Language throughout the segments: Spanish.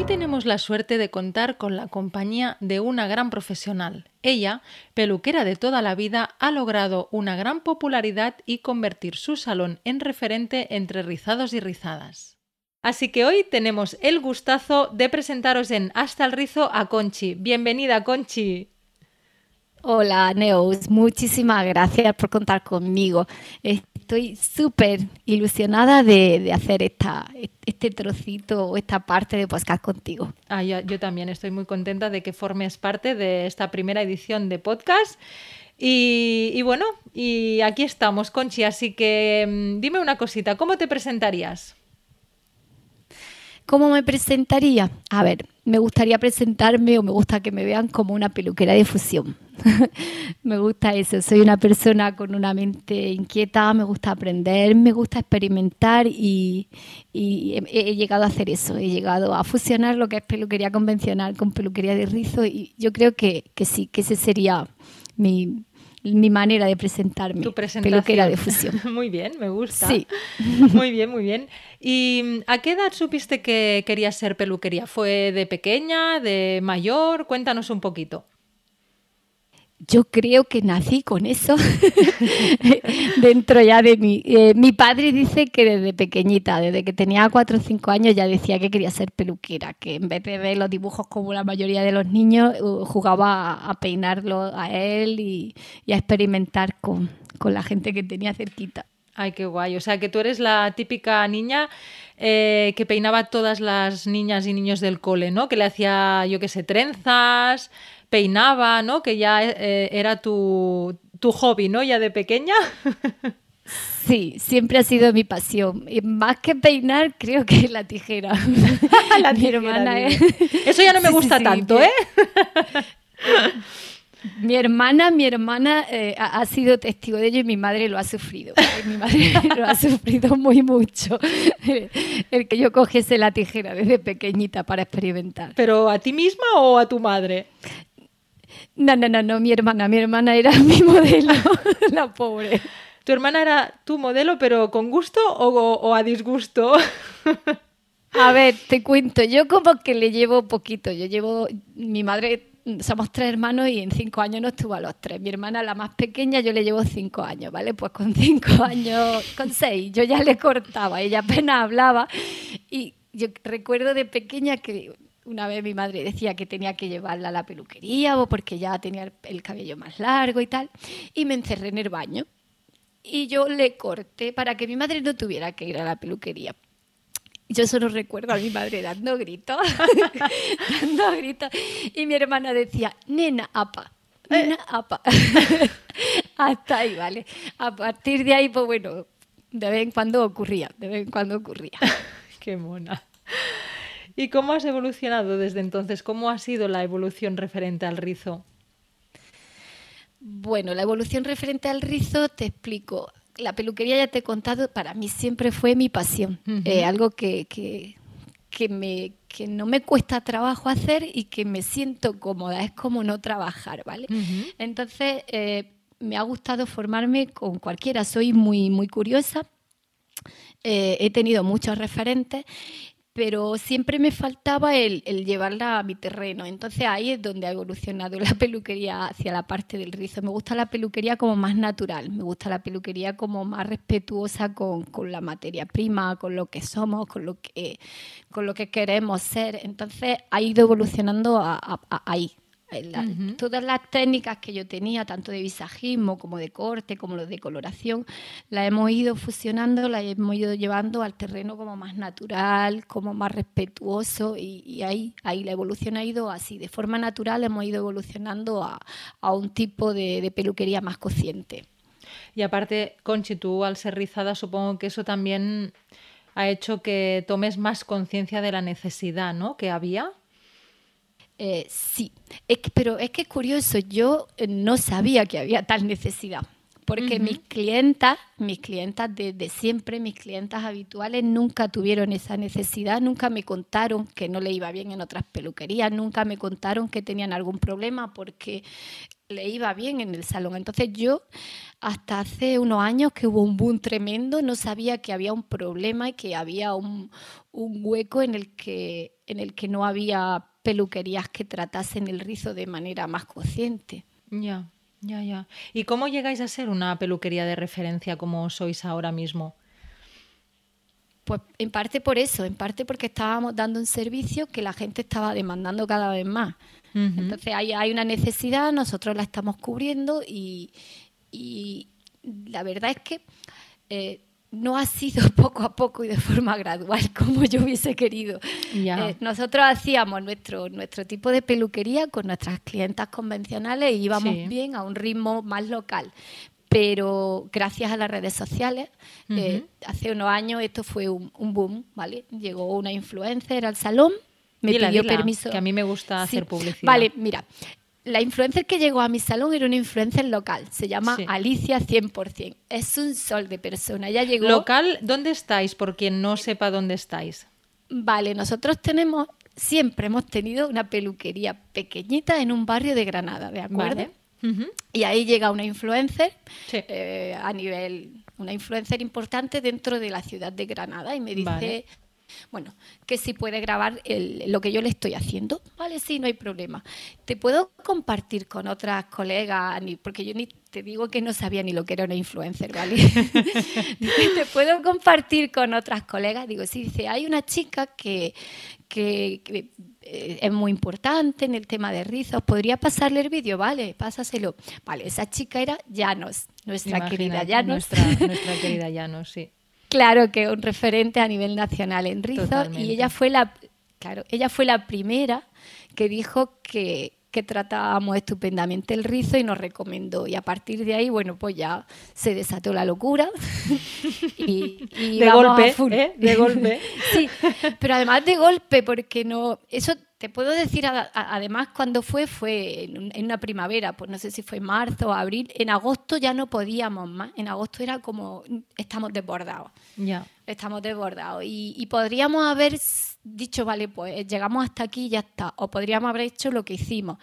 Hoy tenemos la suerte de contar con la compañía de una gran profesional. Ella, peluquera de toda la vida, ha logrado una gran popularidad y convertir su salón en referente entre rizados y rizadas. Así que hoy tenemos el gustazo de presentaros en Hasta el Rizo a Conchi. Bienvenida, Conchi. Hola, Neus. Muchísimas gracias por contar conmigo. Estoy súper ilusionada de, hacer esta, este trocito o esta parte de podcast contigo. Ah, yo, también estoy muy contenta de que formes parte de esta primera edición de podcast. Y, y bueno, y aquí estamos, Conchi. Así que mm, dime una cosita, ¿cómo te presentarías? ¿Cómo me presentaría? A ver, me gustaría presentarme o me gusta que me vean como una peluquera de fusión. me gusta eso, soy una persona con una mente inquieta, me gusta aprender, me gusta experimentar y, he, llegado a hacer eso, he llegado a fusionar lo que es peluquería convencional con peluquería de rizo y yo creo que, que sí, que ese sería mi, mi manera de presentarme. Tu Peluquera de fusión. muy bien, me gusta. Sí. muy bien, muy bien. ¿Y a qué edad supiste que querías ser peluquería? ¿Fue de pequeña, de mayor? Cuéntanos un poquito. Yo creo que nací con eso dentro ya de mí. Eh, mi padre dice que desde pequeñita, desde que tenía 4 o 5 años, ya decía que quería ser peluquera, que en vez de ver los dibujos como la mayoría de los niños, jugaba a, peinarlo a él y, a experimentar con, con la gente que tenía cerquita. Ay, qué guay. O sea, que tú eres la típica niña eh, que peinaba a todas las niñas y niños del cole, ¿no? Que le hacía, yo qué sé, trenzas, peinaba, ¿no? Que ya eh, era tu, hobby, ¿no? Ya de pequeña. Sí, siempre ha sido mi pasión. Y más que peinar, creo que la tijera. la mi hermana es... Eso ya no me gusta tanto, ¿eh? Mi hermana, mi hermana eh, ha, sido testigo de ello y mi madre lo ha sufrido. Mi madre lo ha sufrido muy mucho. El que yo cogiese la tijera desde pequeñita para experimentar. ¿Pero a ti misma o a tu madre? No, no, no, no, mi hermana, mi hermana era mi modelo, la pobre. ¿Tu hermana era tu modelo, pero con gusto o, a disgusto? A ver, te cuento, yo como que le llevo poquito, yo llevo, mi madre, somos tres hermanos y en cinco años nos tuvo a los tres. Mi hermana, la más pequeña, yo le llevo cinco años, ¿vale? Pues con cinco años, con seis, yo ya le cortaba, ella apenas hablaba y yo recuerdo de pequeña que una vez mi madre decía que tenía que llevarla a la peluquería o porque ya tenía el cabello más largo y tal, y me encerré en el baño. Y yo le corté para que mi madre no tuviera que ir a la peluquería. Yo solo recuerdo a mi madre dando gritos, dando gritos, y mi hermana decía, nena, apa, nena, apa. Hasta ahí, ¿vale? A partir de ahí, pues bueno, de vez en cuando ocurría, de vez en cuando ocurría. Qué mona. ¿Y cómo has evolucionado desde entonces? ¿Cómo ha sido la evolución referente al rizo? Bueno, la evolución referente al rizo te explico. La peluquería ya te he contado, para mí siempre fue mi pasión, eh, algo que, que, me, que no me cuesta trabajo hacer y que me siento cómoda, es como no trabajar, ¿vale? Entonces, eh, me ha gustado formarme con cualquiera, soy muy, muy curiosa, eh, he tenido muchos referentes pero siempre me faltaba el, llevarla a mi terreno. Entonces ahí es donde ha evolucionado la peluquería hacia la parte del rizo. Me gusta la peluquería como más natural, me gusta la peluquería como más respetuosa con, la materia prima, con lo que somos, con lo que, queremos ser. Entonces ha ido evolucionando ahí. Todas las técnicas que yo tenía, tanto de visajismo como de corte, como de coloración, las hemos ido fusionando, las hemos ido llevando al terreno como más natural, como más respetuoso y, ahí, ahí la evolución ha ido así. De forma natural hemos ido evolucionando a, un tipo de, peluquería más consciente. Y aparte, Conchi, tú al ser rizada supongo que eso también ha hecho que tomes más conciencia de la necesidad ¿no? que había Eh, sí, es pero es que es curioso, yo eh, no sabía que había tal necesidad porque mis clientas, mis clientas de, siempre, mis clientas habituales, nunca tuvieron esa necesidad, nunca me contaron que no le iba bien en otras peluquerías, nunca me contaron que tenían algún problema porque le iba bien en el salón. Entonces yo, hasta hace unos años que hubo un boom tremendo, no sabía que había un problema y que había un, hueco en el que, en el que no había peluquerías que tratasen el rizo de manera más consciente. Ya. Ya, ya. ¿Y cómo llegáis a ser una peluquería de referencia como sois ahora mismo? Pues en parte por eso, en parte porque estábamos dando un servicio que la gente estaba demandando cada vez más. Entonces hay, hay, una necesidad, nosotros la estamos cubriendo y, la verdad es que eh, no ha sido poco a poco y de forma gradual como yo hubiese querido. Eh, nosotros hacíamos nuestro, nuestro tipo de peluquería con nuestras clientas convencionales y íbamos bien a un ritmo más local. Pero gracias a las redes sociales, eh, hace unos años esto fue un, boom, ¿vale? Llegó una influencer al salón, me pidió permiso. Que a mí me gusta hacer publicidad. Vale, mira, la influencer que llegó a mi salón era una influencer local, se llama Alicia 100%. Es un sol de persona. Ella llegó. ¿Local? ¿Dónde estáis? Por quien no sepa dónde estáis. Vale, nosotros tenemos, siempre hemos tenido una peluquería pequeñita en un barrio de Granada, ¿de acuerdo? Y ahí llega una influencer eh, a nivel, una influencer importante dentro de la ciudad de Granada y me dice, bueno, que si puede grabar lo que yo le estoy haciendo. Vale, sí, no hay problema. Te puedo compartir con otras colegas, porque yo ni te digo que no sabía ni lo que era una influencer, ¿vale? te puedo compartir con otras colegas. Digo, sí, dice, hay una chica que, que, eh, es muy importante en el tema de rizos. ¿Podría pasarle el vídeo? Vale, pásaselo. Vale, esa chica era Llanos, nuestra querida Llanos. Nuestra, nuestra querida Llanos, sí. Claro que un referente a nivel nacional en rizo y ella fue la claro, ella fue la primera que dijo que, que tratábamos estupendamente el rizo y nos recomendó. Y a partir de ahí, bueno, pues ya se desató la locura. y, de golpe, ¿eh? De golpe. sí, pero además de golpe, porque no. Eso te puedo decir, además, cuando fue, fue en, una primavera, pues no sé si fue marzo o abril. En agosto ya no podíamos más. En agosto era como, estamos desbordados. Ya. Estamos desbordados. Y, podríamos haber dicho, vale, pues llegamos hasta aquí y ya está. O podríamos haber hecho lo que hicimos.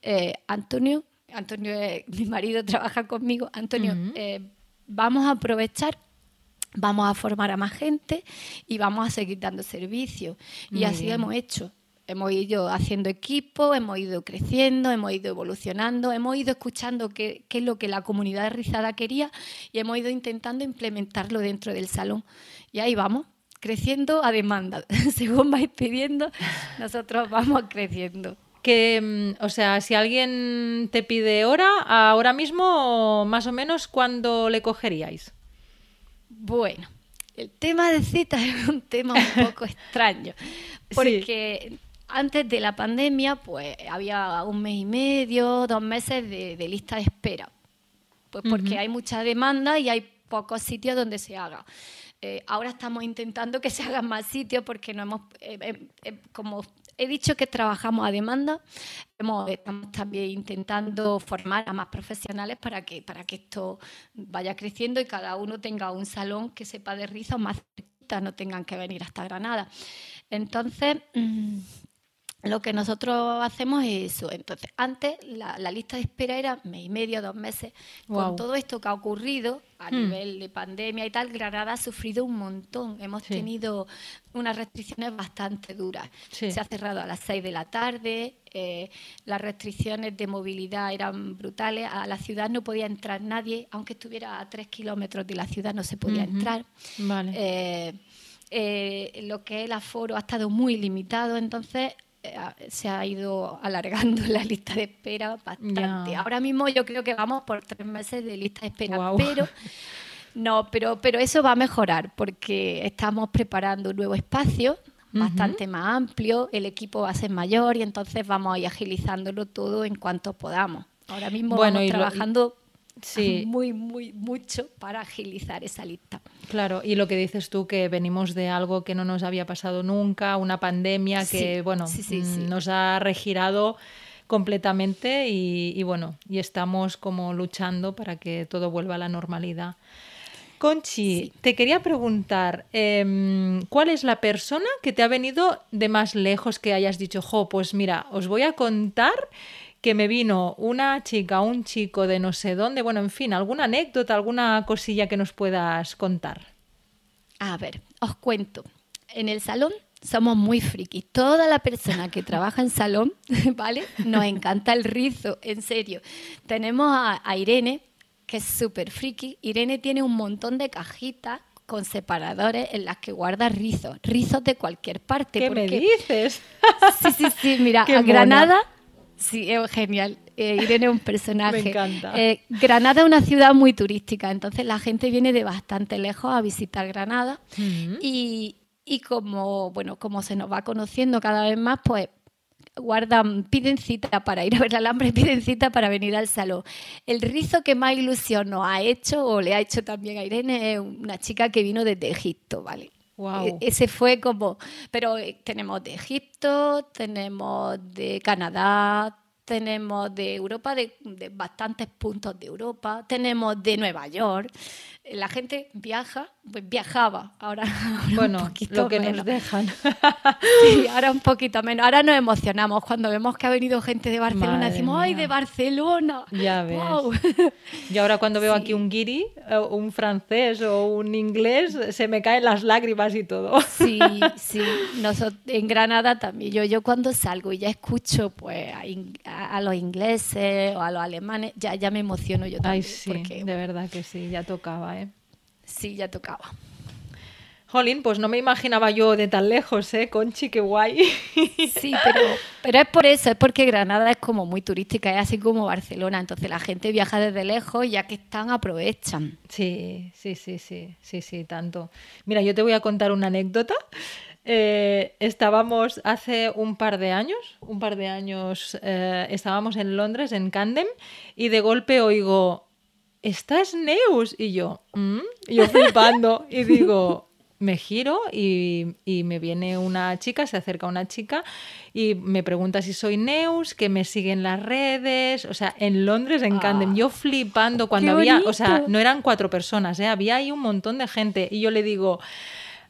Eh, Antonio, Antonio, mi marido, trabaja conmigo. Antonio, eh, vamos a aprovechar vamos a formar a más gente y vamos a seguir dando servicio. y así hemos hecho hemos ido haciendo equipo, hemos ido creciendo, hemos ido evolucionando, hemos ido escuchando qué, es lo que la comunidad rizada quería y hemos ido intentando implementarlo dentro del salón. Y ahí vamos, creciendo a demanda. Según vais pidiendo, nosotros vamos creciendo. Que, mm, o sea, si alguien te pide hora, ahora mismo, más o menos, ¿cuándo le cogeríais? Bueno, el tema de citas es un tema un poco extraño, porque antes de la pandemia, pues había un mes y medio, dos meses de, lista de espera. Pues porque hay mucha demanda y hay pocos sitios donde se haga. Eh, ahora estamos intentando que se hagan más sitios porque no hemos, eh, eh, como he dicho que trabajamos a demanda, estamos también intentando formar a más profesionales para que, para que esto vaya creciendo y cada uno tenga un salón que sepa de rizos más cerquita, no tengan que venir hasta Granada. Entonces, mm, lo que nosotros hacemos es eso. Entonces, antes la, lista de espera era mes y medio, dos meses. Con todo esto que ha ocurrido a hmm. nivel de pandemia y tal, Granada ha sufrido un montón. Hemos tenido unas restricciones bastante duras. Se ha cerrado a las seis de la tarde, eh, las restricciones de movilidad eran brutales. A la ciudad no podía entrar nadie, aunque estuviera a tres kilómetros de la ciudad no se podía entrar. Vale. Eh, eh, lo que es el aforo ha estado muy limitado, entonces se ha ido alargando la lista de espera bastante. Ahora mismo yo creo que vamos por tres meses de lista de espera, pero no, pero, pero eso va a mejorar porque estamos preparando un nuevo espacio bastante más amplio, el equipo va a ser mayor y entonces vamos a ir agilizándolo todo en cuanto podamos. Ahora mismo bueno, vamos trabajando sí. muy, muy, mucho para agilizar esa lista. Claro, y lo que dices tú, que venimos de algo que no nos había pasado nunca, una pandemia que, bueno, mm, nos ha regirado completamente y, bueno, y estamos como luchando para que todo vuelva a la normalidad. Conchi, te quería preguntar, em, ¿cuál es la persona que te ha venido de más lejos que hayas dicho, jo, pues mira, os voy a contar que me vino una chica, un chico de no sé dónde, bueno, en fin, alguna anécdota, alguna cosilla que nos puedas contar. A ver, os cuento. En el salón somos muy frikis. Toda la persona que trabaja en salón, ¿vale? Nos encanta el rizo, en serio. Tenemos a, Irene, que es súper friki. Irene tiene un montón de cajitas con separadores en las que guarda rizos, rizos de cualquier parte. ¿Qué me dices? Sí, sí, sí, mira, a Granada, sí, es genial. Eh, Irene es un personaje. Me encanta. Eh, Granada es una ciudad muy turística, entonces la gente viene de bastante lejos a visitar Granada y, y como, bueno, como se nos va conociendo cada vez más, pues guardan, piden cita para ir a ver el alambre, piden cita para venir al salón. El rizo que más ilusión nos ha hecho, o le ha hecho también a Irene, es una chica que vino desde Egipto, ¿vale? Wow. E-, ese fue como, pero eh, tenemos de Egipto, tenemos de Canadá, tenemos de Europa, de, de, bastantes puntos de Europa, tenemos de Nueva York. La gente viaja pues viajaba, ahora, bueno, un poquito lo que menos. nos dejan. sí, ahora un poquito menos. Ahora nos emocionamos cuando vemos que ha venido gente de Barcelona. Madre decimos, ¡ay, de Barcelona! Ya ves. Wow. Y ahora cuando veo Sí. aquí un guiri, eh, un francés o un inglés, se me caen las lágrimas y todo. Sí, sí. Nosotros, en Granada también. Yo, yo cuando salgo y ya escucho pues, a, los ingleses o a los alemanes, ya, ya me emociono yo Ay, también. sí, Porque de verdad que sí, ya tocaba. Sí, ya tocaba. Jolín, pues no me imaginaba yo de tan lejos, ¿eh? Conchi, qué guay. Sí, pero, pero es por eso, es porque Granada es como muy turística, es así como Barcelona. Entonces la gente viaja desde lejos y ya que están, aprovechan. Sí, sí, sí, sí, sí, sí, tanto. Mira, yo te voy a contar una anécdota. Eh, estábamos hace un par de años, un par de años, eh, estábamos en Londres, en Camden, y de golpe oigo, ¿estás Neus? Y yo, "¿Mm?". Y yo flipando, y digo, me giro y, y me viene una chica, se acerca una chica y me pregunta si soy Neus, que me sigue en las redes, o sea, en Londres, en Ah. Camden, yo flipando cuando ¡Qué había, o sea, no eran cuatro personas, ¿eh? había ahí un montón de gente y yo le digo,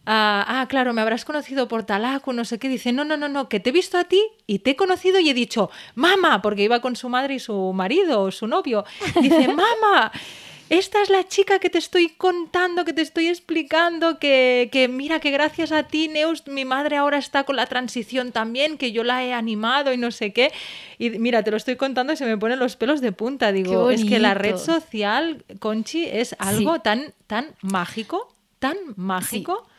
ah, ah, claro, me habrás conocido por Talaco, no sé qué, dice, no, no, no, no, que te he visto a ti y te he conocido y he dicho, mamá, porque iba con su madre y su marido, o su novio, dice, mamá. Esta es la chica que te estoy contando, que te estoy explicando, que, que mira que gracias a ti, Neus, mi madre ahora está con la transición también, que yo la he animado y no sé qué. Y mira, te lo estoy contando y se me ponen los pelos de punta. Digo, es que la red social, Conchi, es algo Sí. tan, tan mágico, tan mágico. Sí,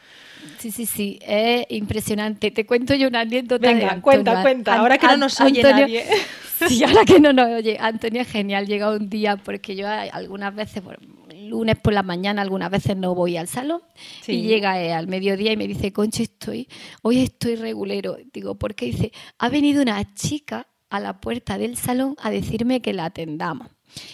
sí, sí, es impresionante. Te cuento yo una anécdota. de Venga, Antonio. cuenta, cuenta, An- ahora que no nos oye Antonio- nadie. Sí, ahora que no nos oye. Antonio es genial, llega un día, porque yo algunas veces, por- lunes por la mañana, algunas veces no voy al salón. Sí. Y llega eh, al mediodía y me dice, Concha, estoy, hoy estoy regulero. Digo, ¿por qué? Dice, ha venido una chica a la puerta del salón a decirme que la atendamos.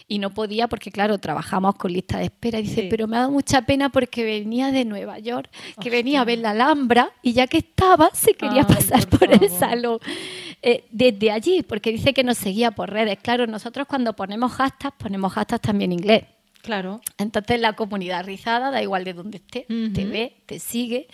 Y no podía porque, claro, trabajamos con lista de espera. Y dice, Sí. pero me ha dado mucha pena porque venía de Nueva York, que venía a ver la Alhambra y ya que estaba, se quería Ay, pasar por por, el salón. Eh, desde allí, porque dice que nos seguía por redes. Claro, nosotros cuando ponemos hashtags, ponemos hashtags también en inglés. Claro. Entonces la comunidad rizada, da igual de dónde esté, te ve, te sigue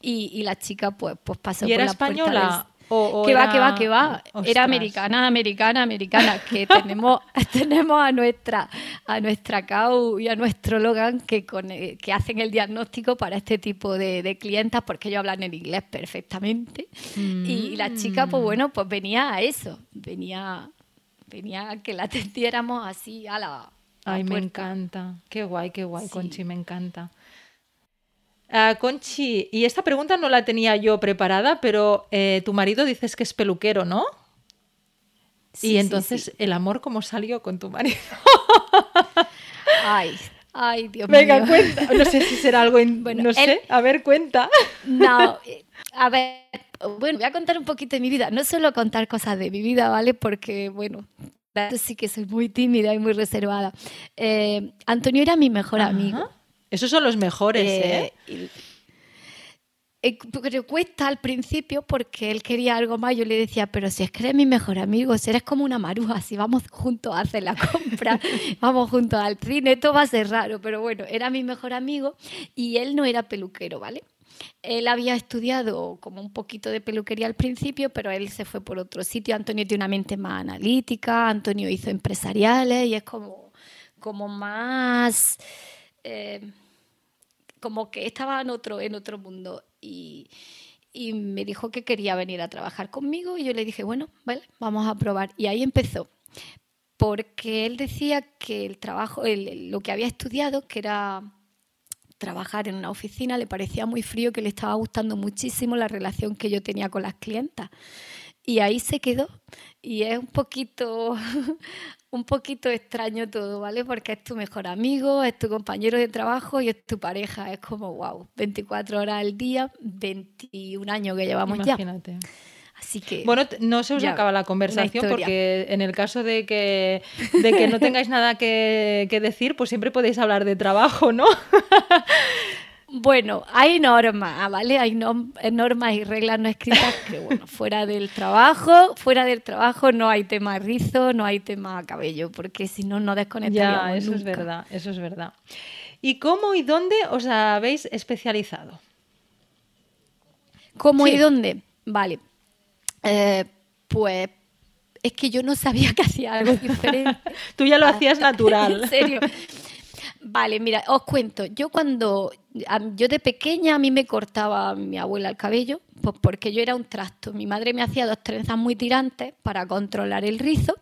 y, y la chica pues, pues pasó ¿Y por era la puerta española? O, o que va, que va, que va. Ostras. Era americana, americana, americana. Que tenemos, tenemos a nuestra, a nuestra CAU y a nuestro Logan que, con, eh, que hacen el diagnóstico para este tipo de, de clientas porque ellos hablan en inglés perfectamente. Y la chica, pues bueno, pues venía a eso. Venía, venía a que la atendiéramos así a la. a Ay, me encanta. Qué guay, qué guay, Sí. Conchi, me encanta. Ah, Conchi, y esta pregunta no la tenía yo preparada, pero eh, tu marido dices que es peluquero, ¿no? Sí, y entonces, sí. ¿el amor cómo salió con tu marido? Ay, ay, Dios Venga, mío. cuenta. No sé si será algo, in- Bueno, no él- sé. A ver, cuenta. No, a ver, bueno, voy a contar un poquito de mi vida. No suelo contar cosas de mi vida, ¿vale? Porque, bueno, sí que soy muy tímida y muy reservada. Eh, Antonio era mi mejor amigo. Esos son los mejores, ¿eh? ¿eh? Eh, pero cuesta al principio porque él quería algo más. Yo le decía, pero si es que eres mi mejor amigo, si eres como una maruja, si vamos juntos a hacer la compra, vamos juntos al cine, esto va a ser raro. Pero bueno, era mi mejor amigo y él no era peluquero, ¿vale? Él había estudiado como un poquito de peluquería al principio, pero él se fue por otro sitio. Antonio tiene una mente más analítica, Antonio hizo empresariales y es como, como más... Eh, como que estaba en otro, en otro mundo y, me dijo que quería venir a trabajar conmigo y yo le dije, bueno, vale, vamos a probar. Y ahí empezó, porque él decía que el trabajo, lo que había estudiado, que era trabajar en una oficina, le parecía muy frío, que le estaba gustando muchísimo la relación que yo tenía con las clientas. Y ahí se quedó. Y es un poquito, un poquito extraño todo, ¿vale? Porque es tu mejor amigo, es tu compañero de trabajo y es tu pareja. Es como, wow, 24 horas al día, 21 años que llevamos Imagínate. ya. Así que, bueno, no se os acaba la conversación porque en el caso de que, de que no tengáis nada que, que decir, pues siempre podéis hablar de trabajo, ¿no? Bueno, hay normas, ah, ¿vale? Hay normas y reglas no escritas que, bueno, fuera del trabajo, fuera del trabajo no hay tema rizo, no hay tema cabello, porque si no, no desconectaríamos Ya, eso es verdad, eso es verdad. ¿Y cómo y dónde os habéis especializado? ¿Cómo y dónde? Vale. Eh, pues es que yo no sabía que hacía algo diferente. Tú ya lo hacías natural. en serio. Vale, mira, os cuento. Yo cuando, yo de pequeña a mí me cortaba mi abuela el cabello, pues porque yo era un trasto. Mi madre me hacía dos trenzas muy tirantes para controlar el rizo.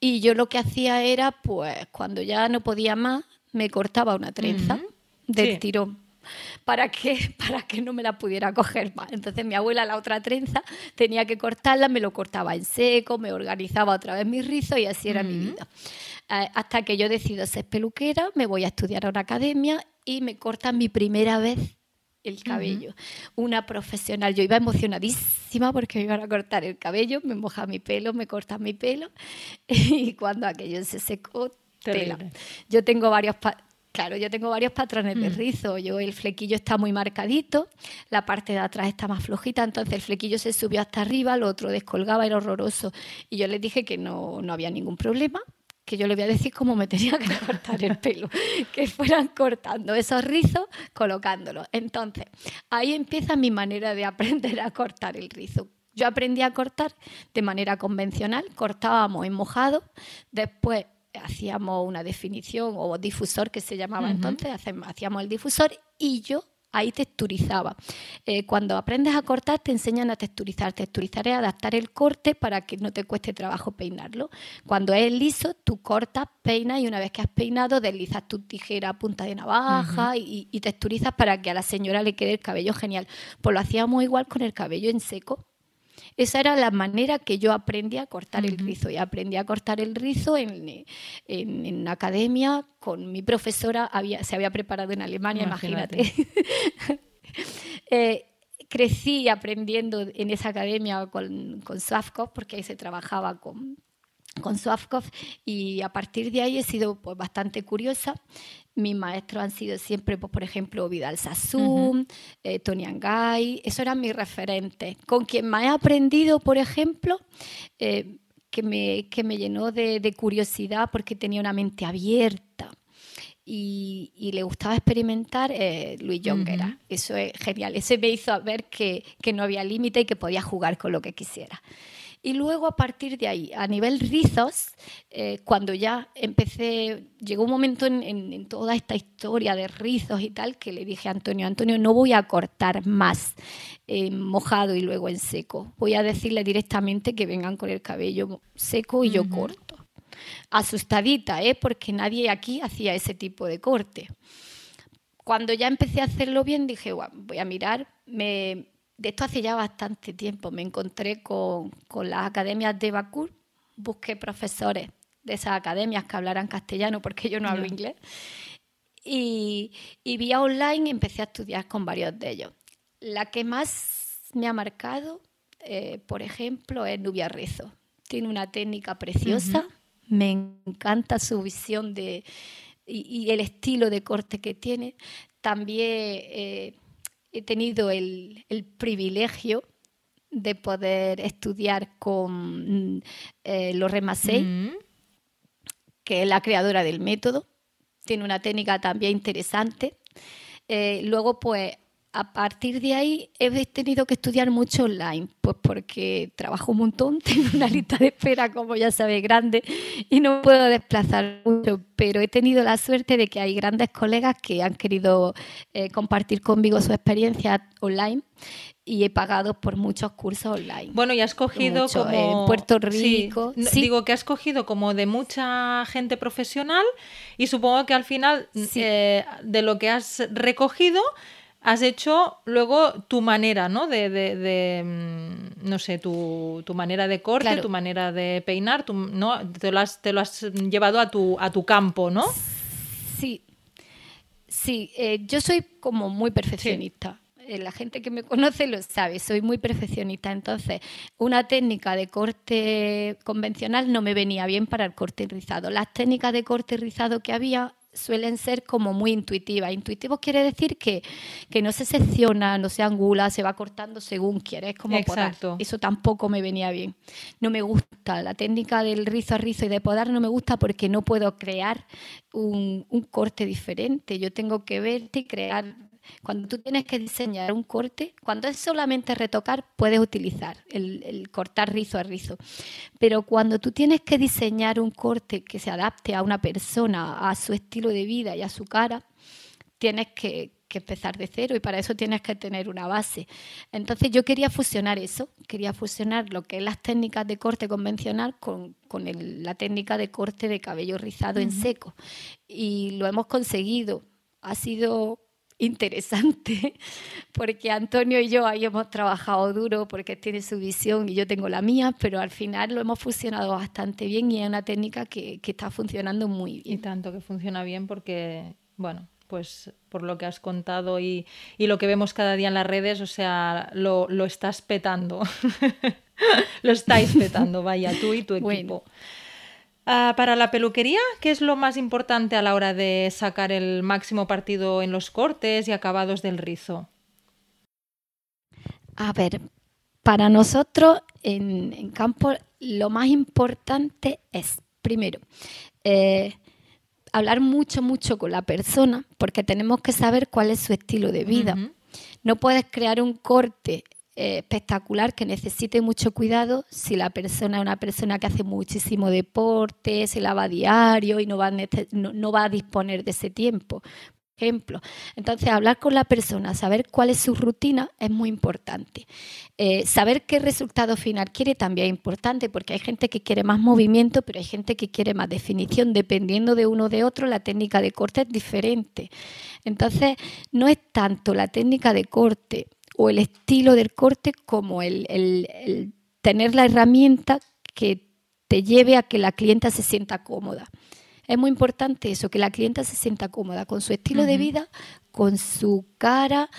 Y yo lo que hacía era, pues cuando ya no podía más, me cortaba una trenza del tirón. Para que, para que no me la pudiera coger más. Entonces mi abuela la otra trenza tenía que cortarla, me lo cortaba en seco, me organizaba otra vez mi rizo y así era mi vida. Hasta que yo decido ser peluquera, me voy a estudiar a una academia y me cortan mi primera vez el cabello. Una profesional, yo iba emocionadísima porque me iban a cortar el cabello, me moja mi pelo, me corta mi pelo y cuando aquello se secó, tela. Yo tengo varios Claro, yo tengo varios patrones de mm. rizo. Yo el flequillo está muy marcadito, la parte de atrás está más flojita, entonces el flequillo se subió hasta arriba, lo otro descolgaba, era horroroso. Y yo les dije que no, no había ningún problema, que yo le voy a decir cómo me tenía que cortar el pelo, que fueran cortando esos rizos, colocándolos. Entonces, ahí empieza mi manera de aprender a cortar el rizo. Yo aprendí a cortar de manera convencional, cortábamos en mojado, después hacíamos una definición o difusor que se llamaba entonces, hacíamos el difusor y yo ahí texturizaba. Eh, cuando aprendes a cortar te enseñan a texturizar. Texturizar es adaptar el corte para que no te cueste trabajo peinarlo. Cuando es liso, tú cortas, peinas y una vez que has peinado deslizas tu tijera a punta de navaja y, y, texturizas para que a la señora le quede el cabello genial. Pues lo hacíamos igual con el cabello en seco. Esa era la manera que yo aprendí a cortar el rizo. Y aprendí a cortar el rizo en, en, academia con mi profesora, había, se había preparado en Alemania, imagínate. Eh, crecí aprendiendo en esa academia con, con porque ahí se trabajaba con, con y a partir de ahí he sido pues, bastante curiosa. Mis maestros han sido siempre, pues, por ejemplo, Vidal Sassoon, eh, Tony Angay, eso eran mis referentes. Con quien más he aprendido, por ejemplo, eh, que, me, que me llenó de, curiosidad porque tenía una mente abierta. Y, le gustaba experimentar eh, Luis Jonguera. Eso es genial. Ese me hizo ver que, que no había límite y que podía jugar con lo que quisiera. Y luego a partir de ahí, a nivel rizos, eh, cuando ya empecé, llegó un momento en, toda esta historia de rizos y tal que le dije a Antonio, Antonio, no voy a cortar más en mojado y luego en seco. Voy a decirle directamente que vengan con el cabello seco y yo corto. Asustadita, ¿eh? porque nadie aquí hacía ese tipo de corte. Cuando ya empecé a hacerlo bien, dije, voy a mirar, me, de esto hace ya bastante tiempo. Me encontré con, las academias de Bakú, busqué profesores de esas academias que hablaran castellano porque yo no hablo inglés. Y, y vía online empecé a estudiar con varios de ellos. La que más me ha marcado, eh, por ejemplo, es Nubia Rezo. tiene una técnica preciosa, me encanta su visión de, y, el estilo de corte que tiene. También eh, he tenido el, privilegio de poder estudiar con eh, Lorraine Massey, que es la creadora del método. Tiene una técnica también interesante. Eh, luego, pues, a partir de ahí he tenido que estudiar mucho online, pues porque trabajo un montón, tengo una lista de espera, como ya sabes, grande y no puedo desplazar mucho, pero he tenido la suerte de que hay grandes colegas que han querido eh, compartir conmigo su experiencia online y he pagado por muchos cursos online. Bueno, y has cogido como... En Puerto Rico. Digo que has cogido como de mucha gente profesional y supongo que al final eh, de lo que has recogido has hecho luego tu manera, ¿no? De, de, mm, no sé, tu, manera de corte, tu manera de peinar, ¿no? Te lo, has, te lo has llevado a tu, a tu campo, ¿no? Sí, sí, eh, yo soy como muy perfeccionista. Eh, la gente que me conoce lo sabe, soy muy perfeccionista. Entonces, una técnica de corte convencional no me venía bien para el corte rizado. Las técnicas de corte rizado que había suelen ser como muy intuitivas. Intuitivo quiere decir que, no se secciona, no se angula, se va cortando según quieres, como Exacto. Eso tampoco me venía bien. No me gusta la técnica del rizo a rizo y de podar, no me gusta porque no puedo crear un, un corte diferente. Yo tengo que verte y crear cuando tú tienes que diseñar un corte, cuando es solamente retocar, puedes utilizar el, cortar rizo a rizo. Pero cuando tú tienes que diseñar un corte que se adapte a una persona, a su estilo de vida y a su cara, tienes que, empezar de cero y para eso tienes que tener una base. Entonces yo quería fusionar eso, quería fusionar lo que es las técnicas de corte convencional con, la técnica de corte de cabello rizado en seco. Y lo hemos conseguido. Ha sido interesante, porque Antonio y yo ahí hemos trabajado duro porque tiene su visión y yo tengo la mía, pero al final lo hemos fusionado bastante bien y es una técnica que, está funcionando muy bien. Y tanto que funciona bien porque, bueno, pues por lo que has contado y, lo que vemos cada día en las redes, o sea, lo, estás petando. lo estáis petando, vaya, tú y tu equipo. Ah, para la peluquería, ¿qué es lo más importante a la hora de sacar el máximo partido en los cortes y acabados del rizo? A ver, para nosotros en, campo lo más importante es, primero, eh, hablar mucho, mucho con la persona, porque tenemos que saber cuál es su estilo de vida. No puedes crear un corte eh, espectacular que necesite mucho cuidado si la persona es una persona que hace muchísimo deporte, se lava diario y no va a, no, va a disponer de ese tiempo. Ejemplo. Entonces, hablar con la persona, saber cuál es su rutina es muy importante. Eh, saber qué resultado final quiere también es importante porque hay gente que quiere más movimiento, pero hay gente que quiere más definición. Dependiendo de uno de otro, la técnica de corte es diferente. Entonces, no es tanto la técnica de corte o el estilo del corte como el, tener la herramienta que te lleve a que la clienta se sienta cómoda. Es muy importante eso, que la clienta se sienta cómoda con su estilo de vida, con su cara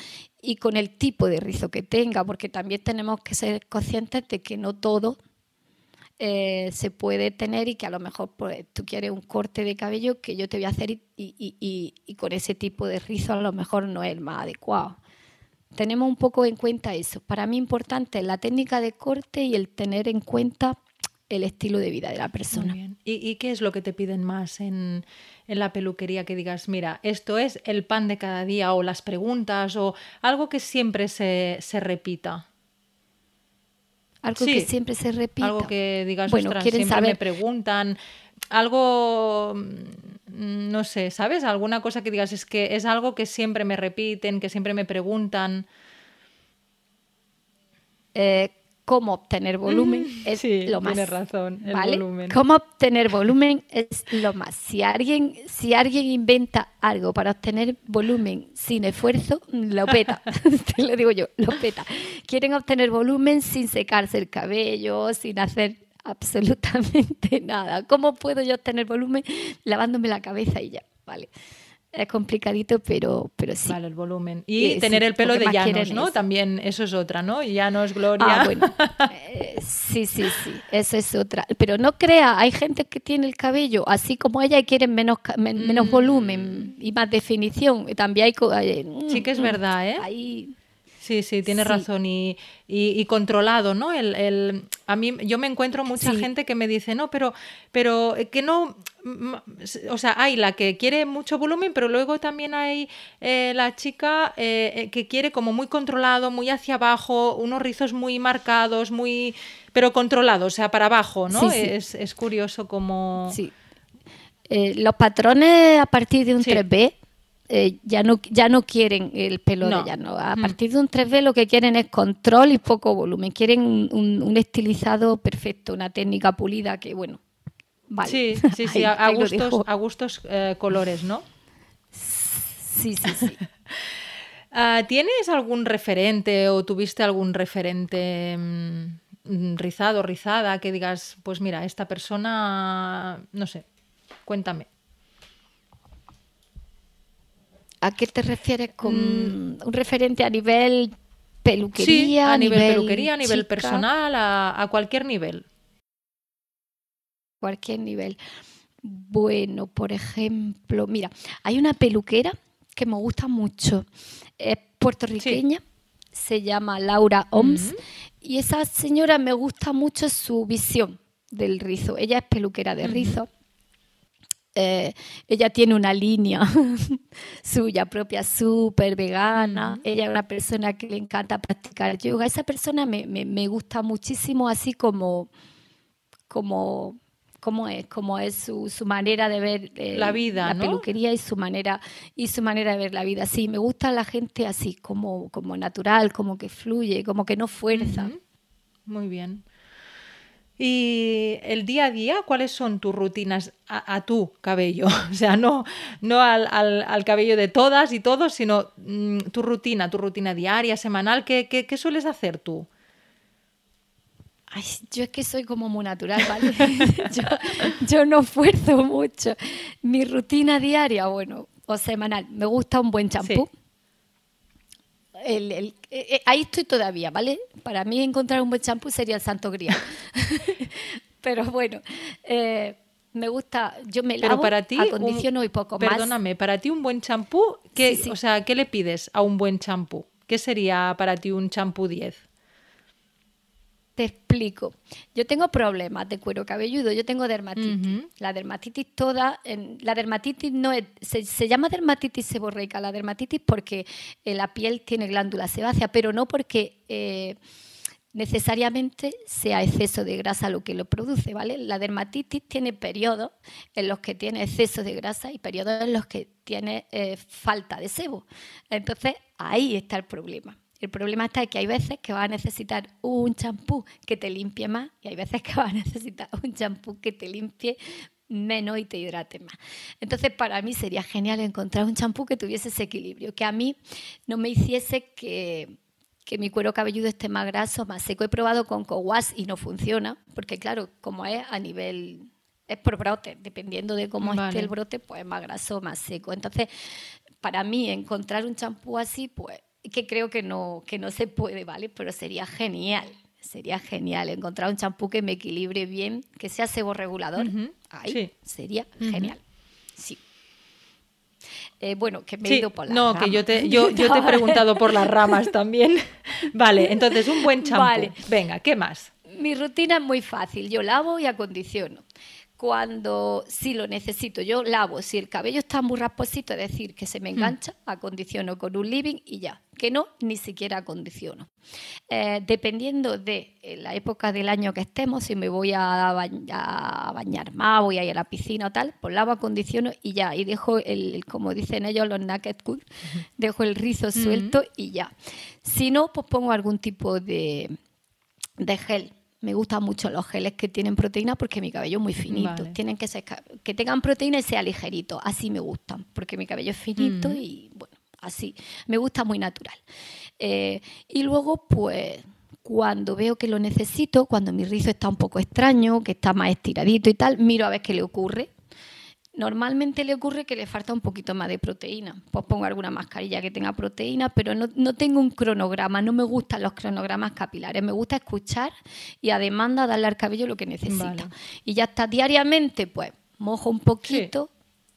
y con el tipo de rizo que tenga, porque también tenemos que ser conscientes de que no todo eh, se puede tener y que a lo mejor pues, tú quieres un corte de cabello que yo te voy a hacer y, y, con ese tipo de rizo a lo mejor no es el más adecuado tenemos un poco en cuenta eso. Para mí importante la técnica de corte y el tener en cuenta el estilo de vida de la persona. ¿Y, qué es lo que te piden más en, la peluquería? Que digas, mira, esto es el pan de cada día o las preguntas o algo que siempre se, repita. Algo que siempre se repita. Algo que digas, bueno, siempre saber... me preguntan. Algo Mm, no sé, ¿sabes? Alguna cosa que digas, es que es algo que siempre me repiten, que siempre me preguntan. Eh, cómo obtener volumen es lo más. Tienes razón, el volumen. Cómo obtener volumen es lo más. Si alguien, si alguien inventa algo para obtener volumen sin esfuerzo, lo peta. Te lo digo yo, lo peta. Quieren obtener volumen sin secarse el cabello, sin hacer absolutamente nada. ¿Cómo puedo yo tener volumen lavándome la cabeza y ya? Vale. Es complicadito, pero, pero sí. Vale, el volumen. Y tener el pelo de llanos, ¿no? También eso es otra, ¿no? Llanos, Gloria. Ah, bueno. Eh, Sí, sí, sí, eso es otra. Pero no crea, hay gente que tiene el cabello así como ella y quieren menos, menos mm. volumen y más definición. También hay... sí que es verdad, ¿eh? Ahí, Sí, sí, tienes razón. Y, y, controlado, ¿no? El, el, a mí, yo me encuentro mucha gente que me dice, no, pero, pero eh, que no. O sea, hay la que quiere mucho volumen, pero luego también hay eh, la chica eh, que quiere como muy controlado, muy hacia abajo, unos rizos muy marcados, muy. pero controlados, o sea, para abajo, ¿no? Es, es, curioso como. Sí. los patrones a partir de un 3B eh, ya, no, ya no quieren el pelo de ella. ¿no? A mm. partir de un 3B lo que quieren es control y poco volumen. Quieren un, estilizado perfecto, una técnica pulida que, bueno, vale. Sí, sí, sí, a, gustos, a gustos eh, colores, ¿no? Sí, sí, sí. Ah, ¿Tienes algún referente o tuviste algún referente mm, rizado, rizada, que digas, pues mira, esta persona, no sé, cuéntame. ¿A qué te refieres con mm. un referente a nivel peluquería? a nivel, peluquería, a nivel personal, a, cualquier nivel. Cualquier nivel. Bueno, por ejemplo, mira, hay una peluquera que me gusta mucho. Es puertorriqueña, se llama Laura Oms. Y esa señora me gusta mucho su visión del rizo. Ella es peluquera de rizo. Eh, ella tiene una línea suya propia, súper vegana. Ella es una persona que le encanta practicar yoga. Esa persona me, me, gusta muchísimo, así como, como, es, como es su, su manera de ver eh, la vida, la peluquería y su manera y su manera de ver la vida. Sí, me gusta la gente así, como, como natural, como que fluye, como que no fuerza. Muy bien. Y el día a día, ¿cuáles son tus rutinas a, tu cabello? O sea, no, no al, al, cabello de todas y todos, sino mm, tu rutina, tu rutina diaria, semanal, ¿qué, qué, sueles hacer tú? Ay, yo es que soy como muy natural, ¿vale? yo, no esfuerzo mucho. Mi rutina diaria, bueno, o semanal, me gusta un buen champú. El, el, eh, eh, ahí estoy todavía, ¿vale? Para mí encontrar un buen champú sería el santo grial. Pero bueno, eh, me gusta, yo me lavo, para ti, acondiciono y poco más. Perdóname, para ti un buen champú, ¿qué, o sea, ¿qué le pides a un buen champú? ¿Qué sería para ti un champú 10? Te explico. Yo tengo problemas de cuero cabelludo, yo tengo dermatitis. La dermatitis toda, la dermatitis no es, se, llama dermatitis seborreica, la dermatitis porque eh, la piel tiene glándula sebácea, pero no porque eh, necesariamente sea exceso de grasa lo que lo produce, ¿vale? La dermatitis tiene periodos en los que tiene exceso de grasa y periodos en los que tiene eh, falta de sebo. Entonces, ahí está el problema. El problema está que hay veces que vas a necesitar un champú que te limpie más y hay veces que vas a necesitar un champú que te limpie menos y te hidrate más. Entonces, para mí sería genial encontrar un champú que tuviese ese equilibrio, que a mí no me hiciese que, mi cuero cabelludo esté más graso, más seco. He probado con Cowas y no funciona, porque claro, como es a nivel es por brote, dependiendo de cómo esté el brote, pues es más graso, más seco. Entonces, para mí encontrar un champú así, pues que creo que no, que no se puede, ¿vale? Pero sería genial, sería genial encontrar un champú que me equilibre bien, que sea seborregulador. Ahí sería genial. Sí. Eh, bueno, que me he ido por las No, que yo te, yo, yo te he preguntado por las ramas también. vale, entonces un buen champú. Venga, ¿qué más? Mi rutina es muy fácil. Yo lavo y acondiciono cuando si lo necesito, yo lavo, si el cabello está muy rasposito, es decir, que se me mm. engancha, acondiciono con un living y ya, que no, ni siquiera acondiciono. Eh, dependiendo de eh, la época del año que estemos, si me voy a, bañar más, voy a ir a la piscina o tal, pues lavo, acondiciono y ya, y dejo el, como dicen ellos, los naked cool, dejo el rizo suelto y ya. Si no, pues pongo algún tipo de, de gel me gustan mucho los geles que tienen proteína porque mi cabello es muy finito. Tienen que ser que tengan proteína y sea ligerito. Así me gustan, porque mi cabello es finito y bueno, así. Me gusta muy natural. Eh, y luego, pues, cuando veo que lo necesito, cuando mi rizo está un poco extraño, que está más estiradito y tal, miro a ver qué le ocurre. Normalmente le ocurre que le falta un poquito más de proteína. Pues pongo alguna mascarilla que tenga proteína, pero no, tengo un cronograma. No me gustan los cronogramas capilares. Me gusta escuchar y a demanda darle al cabello lo que necesita. Y ya está diariamente, pues mojo un poquito.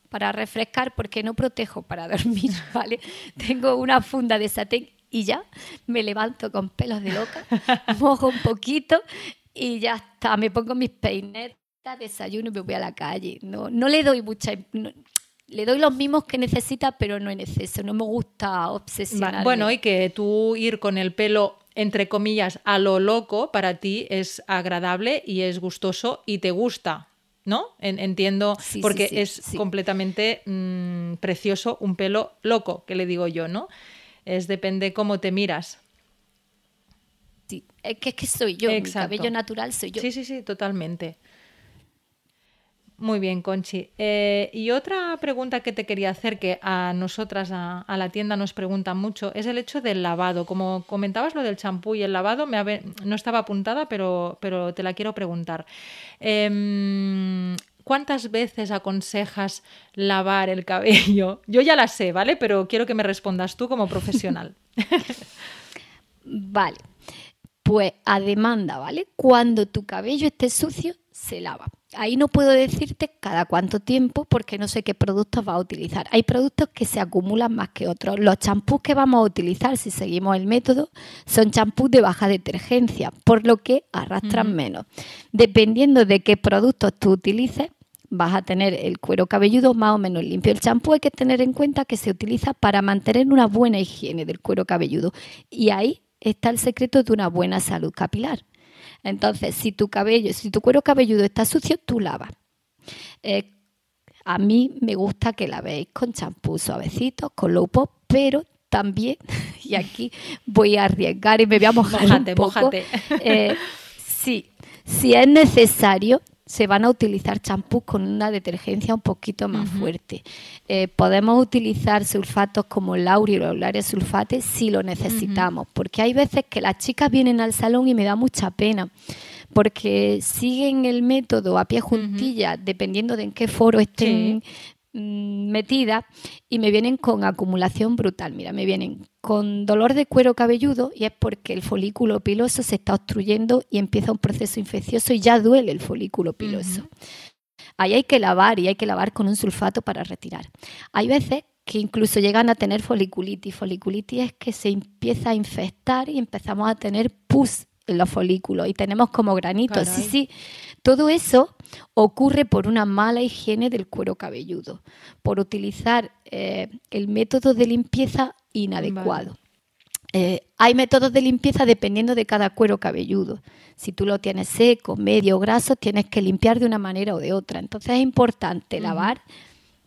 Para refrescar, porque no protejo para dormir, ¿vale? Tengo una funda de satén y ya me levanto con pelos de loca, mojo un poquito y ya está, me pongo mis desayuno y me voy a la calle. No, no le doy mucha... le doy los mismos que necesita, pero no en exceso. No me gusta obsesionar. Bueno, y que tú ir con el pelo, entre comillas, a lo loco, para ti es agradable y es gustoso y te gusta. ¿No? entiendo, porque es completamente mm, precioso un pelo loco, que le digo yo, ¿no? Es depende cómo te miras. Sí, es que, es que soy yo, mi cabello natural soy yo. Sí, sí, sí, totalmente. Muy bien, Conchi. Eh, y otra pregunta que te quería hacer, que a nosotras, a, la tienda, nos preguntan mucho, es el hecho del lavado. Como comentabas lo del champú y el lavado, me no estaba apuntada, pero, pero te la quiero preguntar. Em, ¿Cuántas veces aconsejas lavar el cabello? Yo ya la sé, ¿vale? Pero quiero que me respondas tú como profesional. vale. Pues a demanda, ¿vale? Cuando tu cabello esté sucio, se lava. Ahí no puedo decirte cada cuánto tiempo porque no sé qué productos vas a utilizar. Hay productos que se acumulan más que otros. Los champús que vamos a utilizar, si seguimos el método, son champús de baja detergencia, por lo que arrastran menos. Dependiendo de qué productos tú utilices, vas a tener el cuero cabelludo más o menos limpio. El champú hay que tener en cuenta que se utiliza para mantener una buena higiene del cuero cabelludo y ahí está el secreto de una buena salud capilar. Entonces, si tu cabello, si tu cuero cabelludo está sucio, tú lavas. Eh, a mí me gusta que lavéis con champú suavecito, con low pop, pero también, y aquí voy a arriesgar y me voy a mojar un poco, eh, sí, si es necesario, se van a utilizar champús con una detergencia un poquito más fuerte. Eh, podemos utilizar sulfatos como el lauril o el sulfate si lo necesitamos, porque hay veces que las chicas vienen al salón y me da mucha pena porque siguen el método a pie juntilla, dependiendo de en qué foro estén metida y me vienen con acumulación brutal. Mira, me vienen con dolor de cuero cabelludo y es porque el folículo piloso se está obstruyendo y empieza un proceso infeccioso y ya duele el folículo piloso. Ahí hay que lavar y hay que lavar con un sulfato para retirar. Hay veces que incluso llegan a tener foliculitis. Foliculitis es que se empieza a infectar y empezamos a tener pus en los folículos y tenemos como granitos. Sí, sí. Todo eso ocurre por una mala higiene del cuero cabelludo, por utilizar eh, el método de limpieza inadecuado. Eh, hay métodos de limpieza dependiendo de cada cuero cabelludo. Si tú lo tienes seco, medio o graso, tienes que limpiar de una manera o de otra. Entonces es importante lavar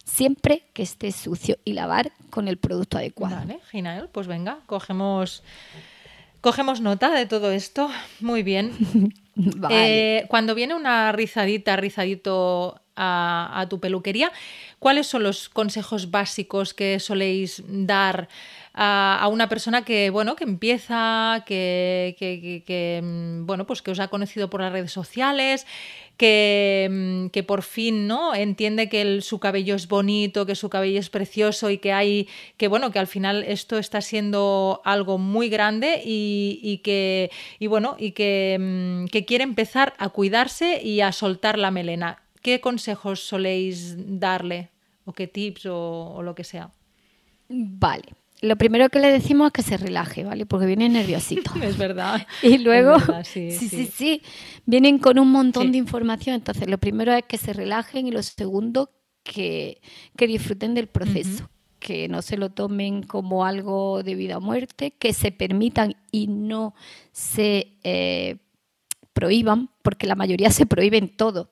siempre que esté sucio y lavar con el producto adecuado. Vale, genial. Pues venga, cogemos, cogemos nota de todo esto. Muy bien. Eh, cuando viene una rizadita, rizadito a, tu peluquería, ¿cuáles son los consejos básicos que soléis dar a, una persona que, bueno, que empieza, que, mm, bueno, pues que os ha conocido por las redes sociales, Mm, que, por fin ¿no? entiende que su cabello es bonito, que su cabello es precioso y que hay, que bueno, que al final esto está siendo algo muy grande y, que, y bueno, y mm, que, quiere empezar a cuidarse y a soltar la melena. ¿Qué consejos soléis darle? ¿O qué tips o lo que sea? Vale lo primero que le decimos es que se relaje, ¿vale? Porque viene nerviosito. es verdad. Y luego, sí, sí, sí, vienen con un montón de información. Entonces, lo primero es que se relajen y lo segundo, que, que disfruten del proceso. Que no se lo tomen como algo de vida o muerte, que se permitan y no se eh, prohíban, porque la mayoría se prohíben todo.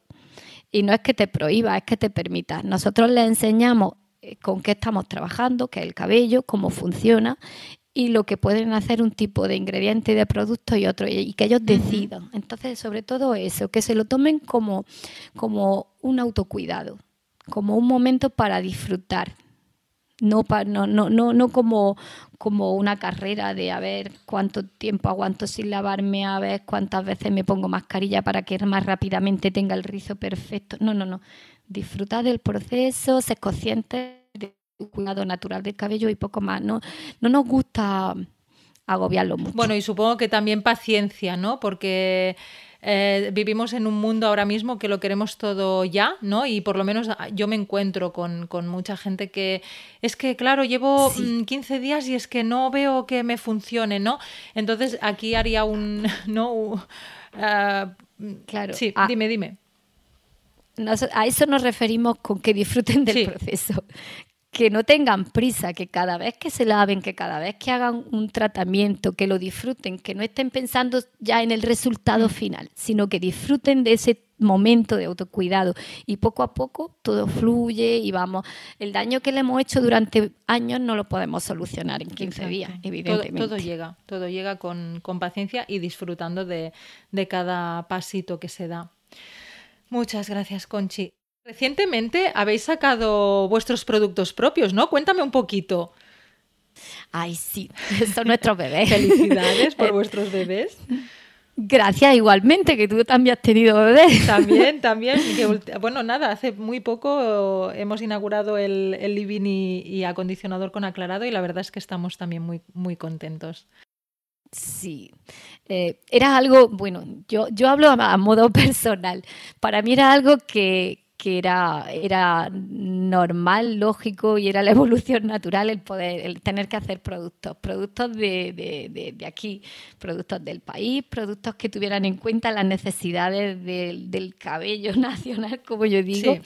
Y no es que te prohíba, es que te permita. Nosotros les enseñamos con qué estamos trabajando, qué es el cabello, cómo funciona y lo que pueden hacer un tipo de ingrediente de producto y otro, y que ellos decidan. Entonces, sobre todo eso, que se lo tomen como, como un autocuidado, como un momento para disfrutar. No, no, no, no, no como, como una carrera de a ver cuánto tiempo aguanto sin lavarme, a ver cuántas veces me pongo mascarilla para que más rápidamente tenga el rizo perfecto. No, no, no disfrutar del proceso, ser consciente del cuidado natural del cabello y poco más. No, no nos gusta agobiarlo mucho. Bueno, y supongo que también paciencia, ¿no? Porque eh, vivimos en un mundo ahora mismo que lo queremos todo ya, ¿no? Y por lo menos ah, yo me encuentro con, mucha gente que es que, claro, llevo 15 mm, días y es que no veo que me funcione, ¿no? Entonces aquí haría un, ¿no? Ah, claro. Sí, ah. dime, dime. A eso nos referimos con que disfruten del proceso, que no tengan prisa, que cada vez que se laven, que cada vez que hagan un tratamiento, que lo disfruten, que no estén pensando ya en el resultado mm. final, sino que disfruten de ese momento de autocuidado y poco a poco todo fluye y vamos, el daño que le hemos hecho durante años no lo podemos solucionar en 15 días, evidentemente. Todo, llega, todo llega con, paciencia y disfrutando de, de cada pasito que se da. Muchas gracias, Conchi. Recientemente habéis sacado vuestros productos propios, ¿no? Cuéntame un poquito. Ay, sí, son nuestros bebés. Felicidades por vuestros bebés. Gracias, igualmente, que tú también has tenido bebés. También, también. bueno, nada, hace muy poco hemos inaugurado el, el living y, acondicionador con aclarado y la verdad es que estamos también muy, muy contentos. Sí, eh, era algo, bueno, yo, yo hablo a modo personal. Para mí era algo que, que era, era normal, lógico y era la evolución natural el poder, el tener que hacer productos, productos de, aquí, productos del país, productos que tuvieran en cuenta las necesidades del, cabello nacional, como yo digo.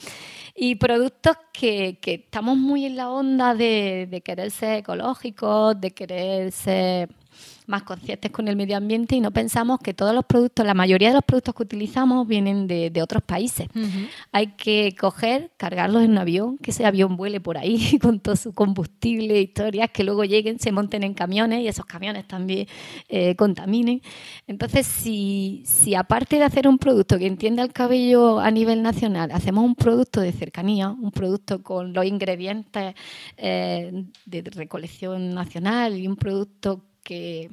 Y productos que, que, estamos muy en la onda de, de querer ser ecológicos, de querer ser más conscientes con el medio ambiente y no pensamos que todos los productos, la mayoría de los productos que utilizamos vienen de, otros países. Hay que coger, cargarlos en un avión, que ese avión vuele por ahí con todo su combustible, historias, que luego lleguen, se monten en camiones y esos camiones también eh, contaminen. Entonces, si, si aparte de hacer un producto que entienda el cabello a nivel nacional, hacemos un producto de cercanía, un producto con los ingredientes eh, de recolección nacional y un producto que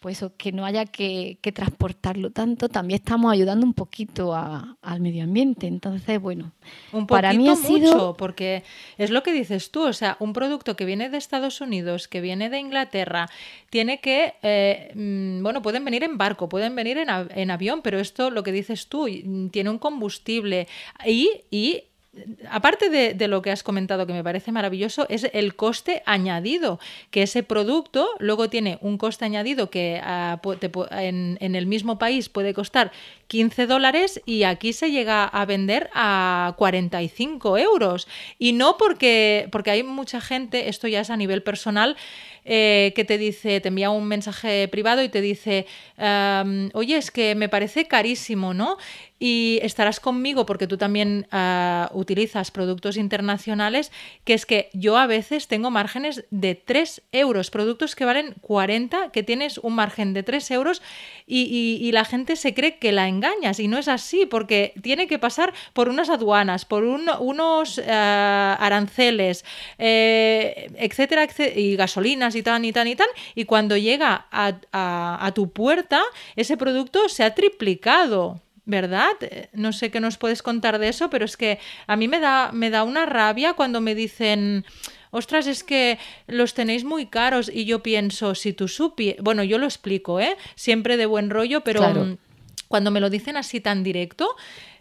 pues que no haya que, transportarlo tanto, también estamos ayudando un poquito al medio ambiente. Entonces, bueno, un para mí ha sido... mucho, porque es lo que dices tú, o sea, un producto que viene de Estados Unidos, que viene de Inglaterra, tiene que, eh, mm, bueno, pueden venir en barco, pueden venir en, en, avión, pero esto, lo que dices tú, tiene un combustible y, y aparte de, lo que has comentado que me parece maravilloso, es el coste añadido, que ese producto luego tiene un coste añadido que ah, en, el mismo país puede costar 15 dólares y aquí se llega a vender a 45 euros. Y no porque, porque hay mucha gente, esto ya es a nivel personal, eh, que te dice, te envía un mensaje privado y te dice, oye, es que me parece carísimo, ¿no? Y estarás conmigo porque tú también ah, utilizas productos internacionales, que es que yo a veces tengo márgenes de 3 euros, productos que valen 40, que tienes un margen de 3 euros y, la gente se cree que la engañas y no es así porque tiene que pasar por unas aduanas, por unos ah, aranceles, eh, etcétera, etcétera, y gasolinas y tan y tan y tan, y cuando llega a, tu puerta, ese producto se ha triplicado. ¿verdad? No sé qué nos puedes contar de eso, pero es que a mí me da, me da una rabia cuando me dicen, ostras, es que los tenéis muy caros y yo pienso, si tú supieras, bueno, yo lo explico, ¿eh? Siempre de buen rollo, pero mm, cuando me lo dicen así tan directo,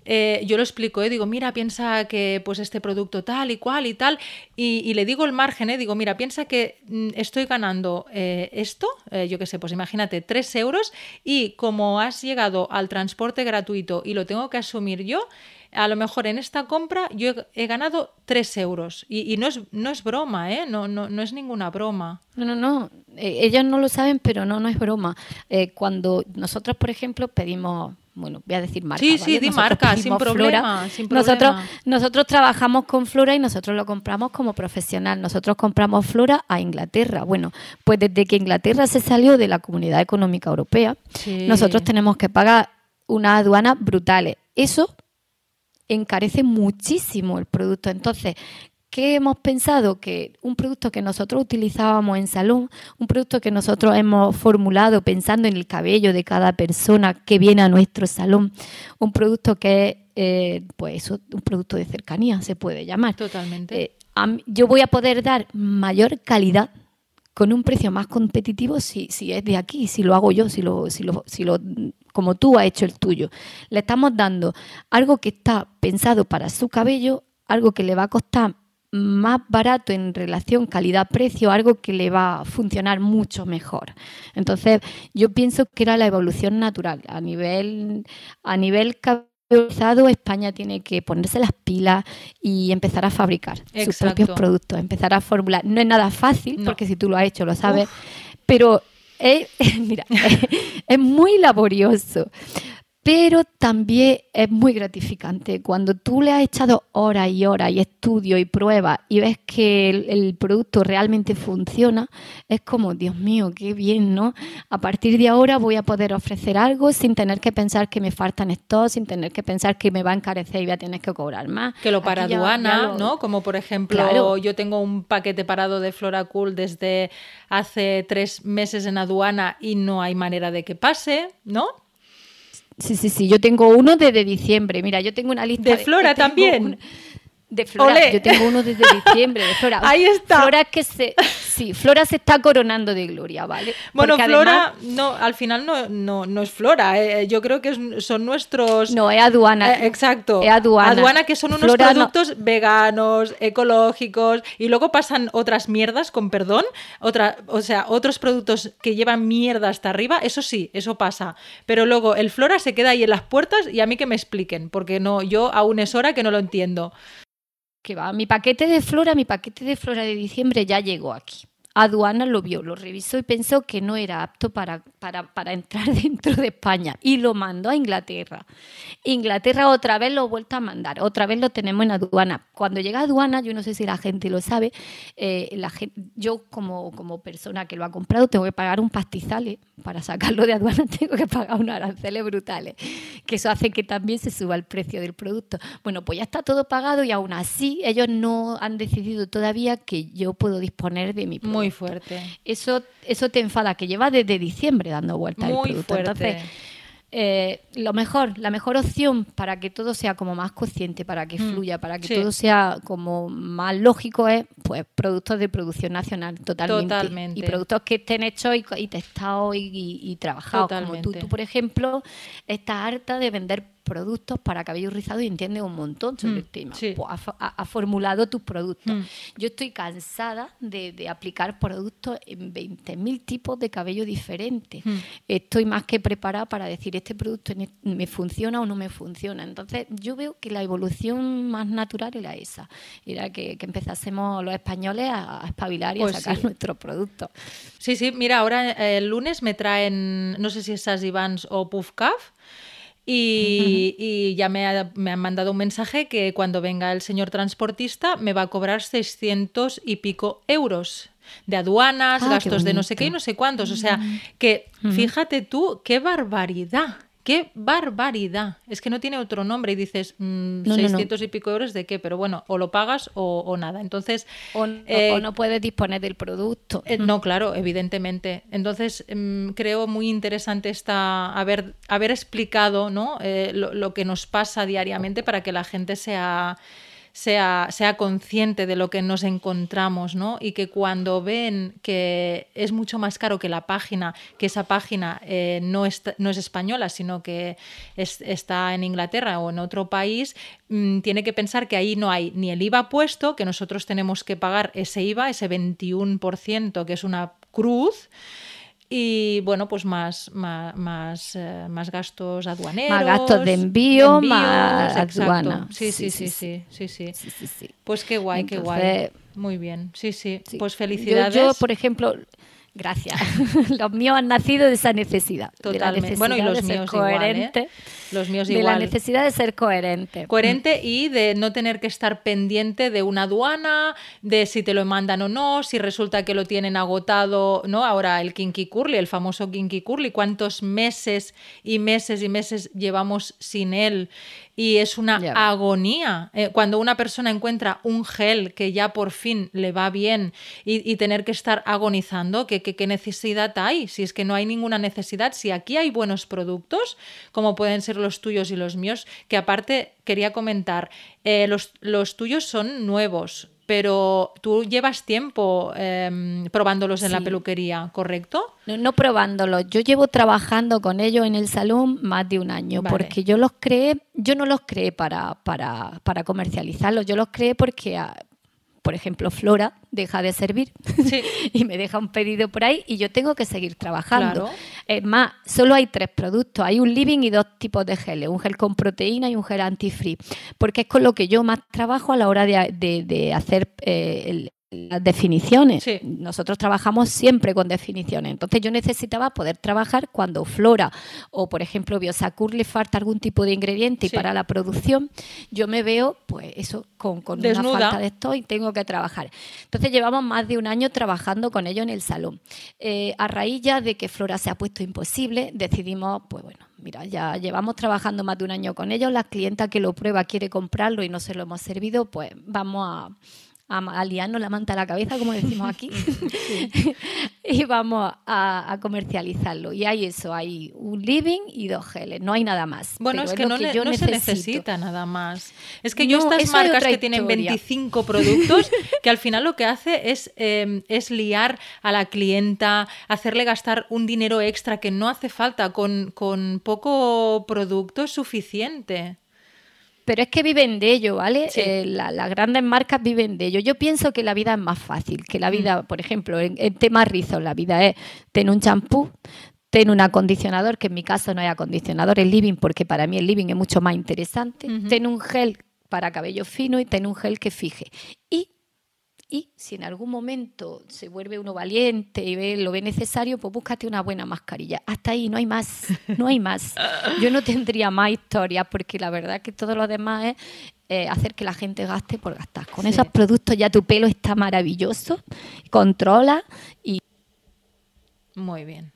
eh, yo lo explico, ¿eh? digo, mira, piensa que pues este producto tal y cual y tal, y, le digo el margen, ¿eh? digo, mira, piensa que mm, estoy ganando eh, esto, yo qué sé, pues imagínate, 3 euros, y como has llegado al transporte gratuito y lo tengo que asumir yo, a lo mejor en esta compra yo he, ganado 3 euros. Y, no, es, no es broma, ¿eh? No, no, no es ninguna broma. No, no, no. ellos no lo saben, pero no, no es broma. cuando nosotros, por ejemplo, pedimos bueno, voy a decir marca. Sí, sí, di marca, sin problema, Nosotros, nosotros trabajamos con Flora y nosotros lo compramos como profesional. Nosotros compramos Flora a Inglaterra. Bueno, pues desde que Inglaterra se salió de la Comunidad Económica Europea, nosotros tenemos que pagar unas aduanas brutales. Eso encarece muchísimo el producto. Entonces, ¿Qué hemos pensado? Que un producto que nosotros utilizábamos en salón, un producto que nosotros hemos formulado pensando en el cabello de cada persona que viene a nuestro salón, un producto que es eh, pues un producto de cercanía, se puede llamar. Totalmente. Eh, yo voy a poder dar mayor calidad con un precio más competitivo si, si es de aquí, si lo hago yo, si lo, si lo, si lo, como tú has hecho el tuyo. Le estamos dando algo que está pensado para su cabello, algo que le va a costar más barato en relación calidad-precio, algo que le va a funcionar mucho mejor. Entonces, yo pienso que era la evolución natural. A nivel, a nivel España tiene que ponerse las pilas y empezar a fabricar sus propios productos, empezar a formular. No es nada fácil, porque si tú lo has hecho, lo sabes, pero es, mira, es muy laborioso pero también es muy gratificante cuando tú le has echado horas y horas y estudio y pruebas y ves que el, producto realmente funciona, es como, Dios mío, qué bien, ¿no? A partir de ahora voy a poder ofrecer algo sin tener que pensar que me faltan estos, sin tener que pensar que me va a encarecer y voy a tener que cobrar más. Que lo para aduana, ¿no? Como por ejemplo, yo tengo un paquete parado de Floracool desde hace tres meses en aduana y no hay manera de que pase, ¿no? Sí, sí, sí. Yo tengo uno desde diciembre. Mira, yo tengo una lista. De Flora también. De Flora, yo tengo uno desde diciembre de Flora. Ahí está. Flora que se, sí, Flora se está coronando de gloria, ¿vale? Bueno, Flora, no, al final no, no, no es Flora. Eh, yo creo que son nuestros. No, es aduana. Eh, exacto. Es aduana. Aduana que son unos productos veganos, ecológicos y luego pasan otras mierdas, con perdón, otra, o sea, otros productos que llevan mierda hasta arriba. Eso sí, eso pasa. Pero luego el Flora se queda ahí en las puertas y a mí que me expliquen, porque no, yo aún es hora que no lo entiendo que va, mi paquete de flora, mi paquete de flora de diciembre ya llegó aquí. Aduana lo vio, lo revisó y pensó que no era apto para, para, entrar dentro de España y lo mandó a Inglaterra. Inglaterra otra vez lo ha vuelto a mandar, otra vez lo tenemos en aduana. Cuando llega a aduana, yo no sé si la gente lo sabe, eh, la yo como, como persona que lo ha comprado tengo que pagar un pastizal, ¿eh? para sacarlo de aduana tengo que pagar unos aranceles brutales, que eso hace que también se suba el precio del producto. Bueno, pues ya está todo pagado y aún así ellos no han decidido todavía que yo puedo disponer de mi producto. Muy fuerte. Eso, eso te enfada, que lleva desde diciembre dando vueltas Muy el producto. Fuerte. Eh, lo mejor, la mejor opción para que todo sea como más consciente, para que mm, fluya, para que todo sea como más lógico es pues productos de producción nacional totalmente, y productos que estén hechos y, testados y, trabajados. Como tú, tú por ejemplo estás harta de vender productos para cabello rizado y entiende un montón sobre mm, el tema. Pues ha, formulado tus productos. Mm. Yo estoy cansada de, aplicar productos en 20.000 tipos de cabello diferentes. Mm. Estoy más que preparada para decir este producto me funciona o no me funciona. Entonces yo veo que la evolución más natural era esa. Era que, empezásemos los españoles a, espabilar y a pues sacar nuestros productos. Sí, sí, mira, ahora eh, el lunes me traen, no sé si es Sasivans o Puffcaf, y, ya me, han mandado un mensaje que cuando venga el señor transportista me va a cobrar 600 y pico euros de aduanas, ah, gastos de no sé qué y no sé cuántos. O sea, mm. que fíjate tú, qué barbaridad. ¡Qué barbaridad! Es que no tiene otro nombre y dices, 600 mm, y pico euros de qué, pero bueno, o lo pagas o, nada. Entonces. O, eh, no puedes disponer del producto. Eh, no, claro, evidentemente. Entonces, mm, creo muy interesante esta, haber, haber explicado ¿no? Eh, lo, que nos pasa diariamente para que la gente sea sea, sea consciente de lo que nos encontramos, ¿no? Y que cuando ven que es mucho más caro que la página, que esa página eh, no, es, no es española, sino que está en Inglaterra o en otro país, mm, tiene que pensar que ahí no hay ni el IVA puesto, que nosotros tenemos que pagar ese IVA, ese 21%, que es una cruz, y bueno, pues más, más, más, eh, gastos aduaneros. Más gastos de envío, más aduana. Sí sí sí sí sí, sí, Pues qué guay, qué guay. Muy bien, sí, sí. Pues felicidades. Yo, por ejemplo, gracias. los míos han nacido de esa necesidad. Totalmente. bueno, y los míos igual, ¿eh? Los míos de igual. la necesidad de ser coherente. Coherente y de no tener que estar pendiente de una aduana, de si te lo mandan o no, si resulta que lo tienen agotado, ¿no? Ahora el Kinky Curly, el famoso Kinky Curly, cuántos meses y meses y meses llevamos sin él y es una agonía. Eh, cuando una persona encuentra un gel que ya por fin le va bien y, y tener que estar agonizando, ¿qué, qué, qué necesidad hay? Si es que no hay ninguna necesidad, si aquí hay buenos productos, como pueden ser los tuyos y los míos, que aparte quería comentar, eh, los, los tuyos son nuevos. Pero tú llevas tiempo em, probándolos en la peluquería, ¿correcto? No, no probándolo. Yo llevo trabajando con ellos en el salón más de un año, Vale. porque yo los creé, yo no los creé para, para, para comercializarlos, yo los creé porque, ah, por ejemplo, Flora deja de servir Sí. y me deja un pedido por ahí y yo tengo que seguir trabajando. Claro. Es más, solo hay tres productos. Hay un living y dos tipos de geles, un gel con proteína y un gel anti-free, porque es con lo que yo más trabajo a la hora de, de- de hacer eh, el- las definiciones. Sí. Nosotros trabajamos siempre con definiciones. Entonces yo necesitaba poder trabajar cuando Flora o, por ejemplo, Biosacur le falta algún tipo de ingrediente y Sí. para la producción yo me veo, pues eso, con, con una falta de esto y tengo que trabajar. Entonces llevamos más de un año trabajando con ellos en el salón. Eh, a raíz ya de que Flora se ha puesto imposible, decidimos, pues bueno, mira, ya llevamos trabajando más de un año con ellos, la clienta que lo prueba quiere comprarlo y no se lo hemos servido, pues vamos a, a, liarnos la manta a la cabeza, como decimos aquí, y vamos a, a comercializarlo. Y hay eso, hay un living y dos geles, no hay nada más. Bueno, es que no, yo no se necesita nada más. Es que yo estas marcas que tienen historia. 25 productos, que al final lo que hace es, eh, es liar a la clienta, hacerle gastar un dinero extra que no hace falta, con, con poco producto es suficiente. Pero es que viven de ello, ¿vale? Sí. Eh, la- las grandes marcas viven de ello. Yo pienso que la vida es más fácil, que Mm. la vida, por ejemplo, en, en tema rizos, la vida es tener un champú, tener un acondicionador, que en mi caso no hay acondicionador, el living, porque para mí el living es mucho más interesante, tener un gel para cabello fino y tener un gel que fije. Y y si en algún momento se vuelve uno valiente y ve, lo ve necesario, pues búscate una buena mascarilla. Hasta ahí, no hay más, no hay más. Yo no tendría más historias porque la verdad es que todo lo demás es eh, hacer que la gente gaste por gastar. Con Sí. esos productos ya tu pelo está maravilloso, controla y Muy bien.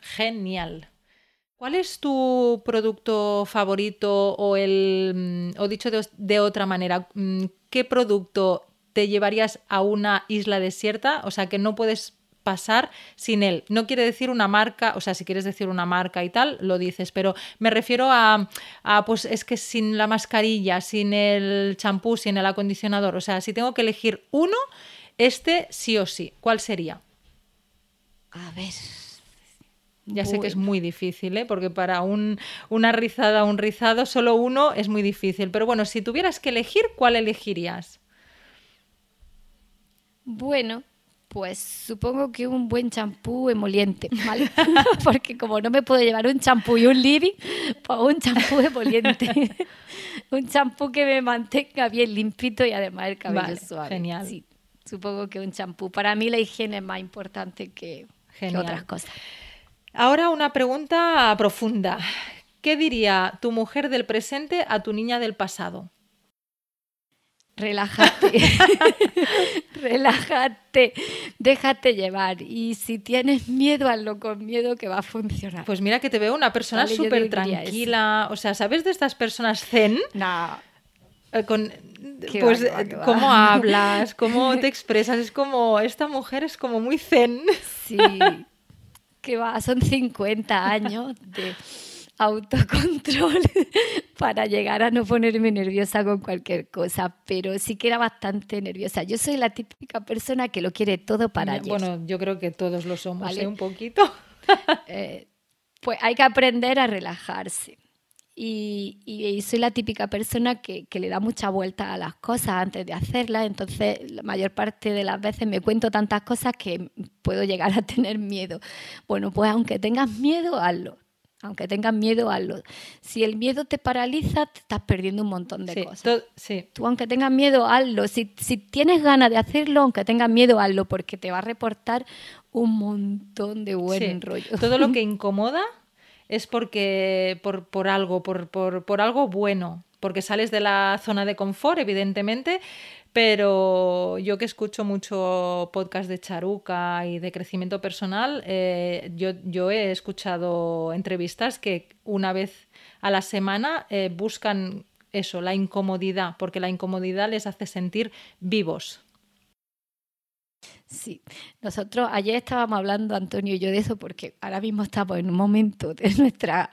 Genial. ¿Cuál es tu producto favorito o el mm, o dicho de otra manera, mm, qué producto te llevarías a una isla desierta? O sea, que no puedes pasar sin él. No quiere decir una marca, o sea, si quieres decir una marca y tal, lo dices, pero me refiero a, a, pues es que sin la mascarilla, sin el champú, sin el acondicionador, o sea, si tengo que elegir uno, este sí o sí, ¿cuál sería? a ver. Ya sé que es muy difícil, ¿eh? porque para un, una rizada, un rizado, solo uno es muy difícil. Pero bueno, si tuvieras que elegir, ¿cuál elegirías? Bueno, pues supongo que un buen champú emoliente, ¿vale? Porque como no me puedo llevar un champú y un living, pues un champú emoliente. un champú que me mantenga bien limpito y además el cabello Vale, suave. genial. Sí, supongo que un champú. Para mí la higiene es más importante que, que otras cosas. Ahora una pregunta profunda. ¿Qué diría tu mujer del presente a tu niña del pasado? Relájate, relájate, déjate llevar y si tienes miedo, hazlo con miedo que va a funcionar. Pues mira que te veo una persona Vale, súper eso. tranquila. O sea, ¿sabes de estas personas zen? no, Eh, con, pues, va, qué va, qué va. cómo hablas, cómo te expresas. Es como, esta mujer es como muy zen. Sí, que va, son 50 años de autocontrol para llegar a no ponerme nerviosa con cualquier cosa, pero sí que era bastante nerviosa. Yo soy la típica persona que lo quiere todo para ayer. Bueno, yo creo que todos lo somos, Vale. ¿eh? Un poquito. Eh, pues hay que aprender a relajarse. Y, y- y soy la típica persona que, que le da mucha vuelta a las cosas antes de hacerlas, entonces la mayor parte de las veces me cuento tantas cosas que puedo llegar a tener miedo. Bueno, pues aunque tengas miedo, hazlo. Aunque tengas miedo, hazlo. Si el miedo te paraliza, te estás perdiendo un montón de Sí, cosas. sí. Tú, aunque tengas miedo, hazlo. Si, si tienes ganas de hacerlo, aunque tengas miedo, hazlo, porque te va a reportar un montón de buen Sí. rollo. Todo lo que incomoda es porque por, por algo, por, por, por algo bueno, porque sales de la zona de confort, evidentemente, pero yo que escucho mucho podcast de charuca y de crecimiento personal, eh, yo, yo, he escuchado entrevistas que una vez a la semana eh, buscan eso, la incomodidad, porque la incomodidad les hace sentir vivos. Sí, nosotros ayer estábamos hablando, Antonio y yo, de eso, porque ahora mismo estamos en un momento de nuestra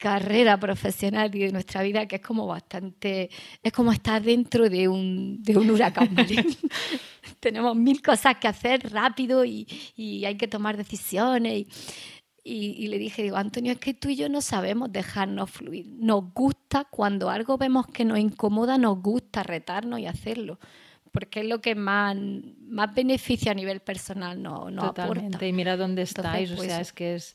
carrera profesional y de nuestra vida que es como bastante, es como estar dentro de un, de un huracán. Tenemos mil cosas que hacer rápido y, y hay que tomar decisiones. Y, y, le dije, digo, Antonio, es que tú y yo no sabemos dejarnos fluir. Nos gusta, cuando algo vemos que nos incomoda, nos gusta retarnos y hacerlo porque es lo que más, más beneficio a nivel personal nos no Totalmente. Y mira dónde estáis, o pues sea, es que es,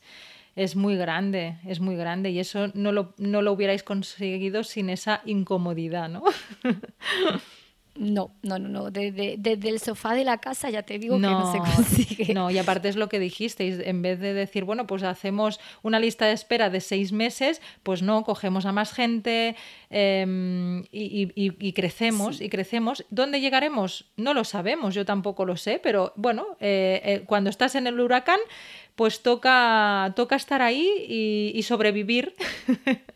es muy grande, es muy grande y eso no lo, no lo hubierais conseguido sin esa incomodidad, ¿no? No, no, no, no. Desde, el sofá de la casa ya te digo que no se consigue. No, y aparte es lo que dijisteis, en vez de decir, bueno, pues hacemos una lista de espera de seis meses, pues no, cogemos a más gente em, y, crecemos, y crecemos. ¿Dónde llegaremos? No lo sabemos, yo tampoco lo sé, pero bueno, eh, eh, cuando estás en el huracán, pues toca, toca estar ahí y, sobrevivir.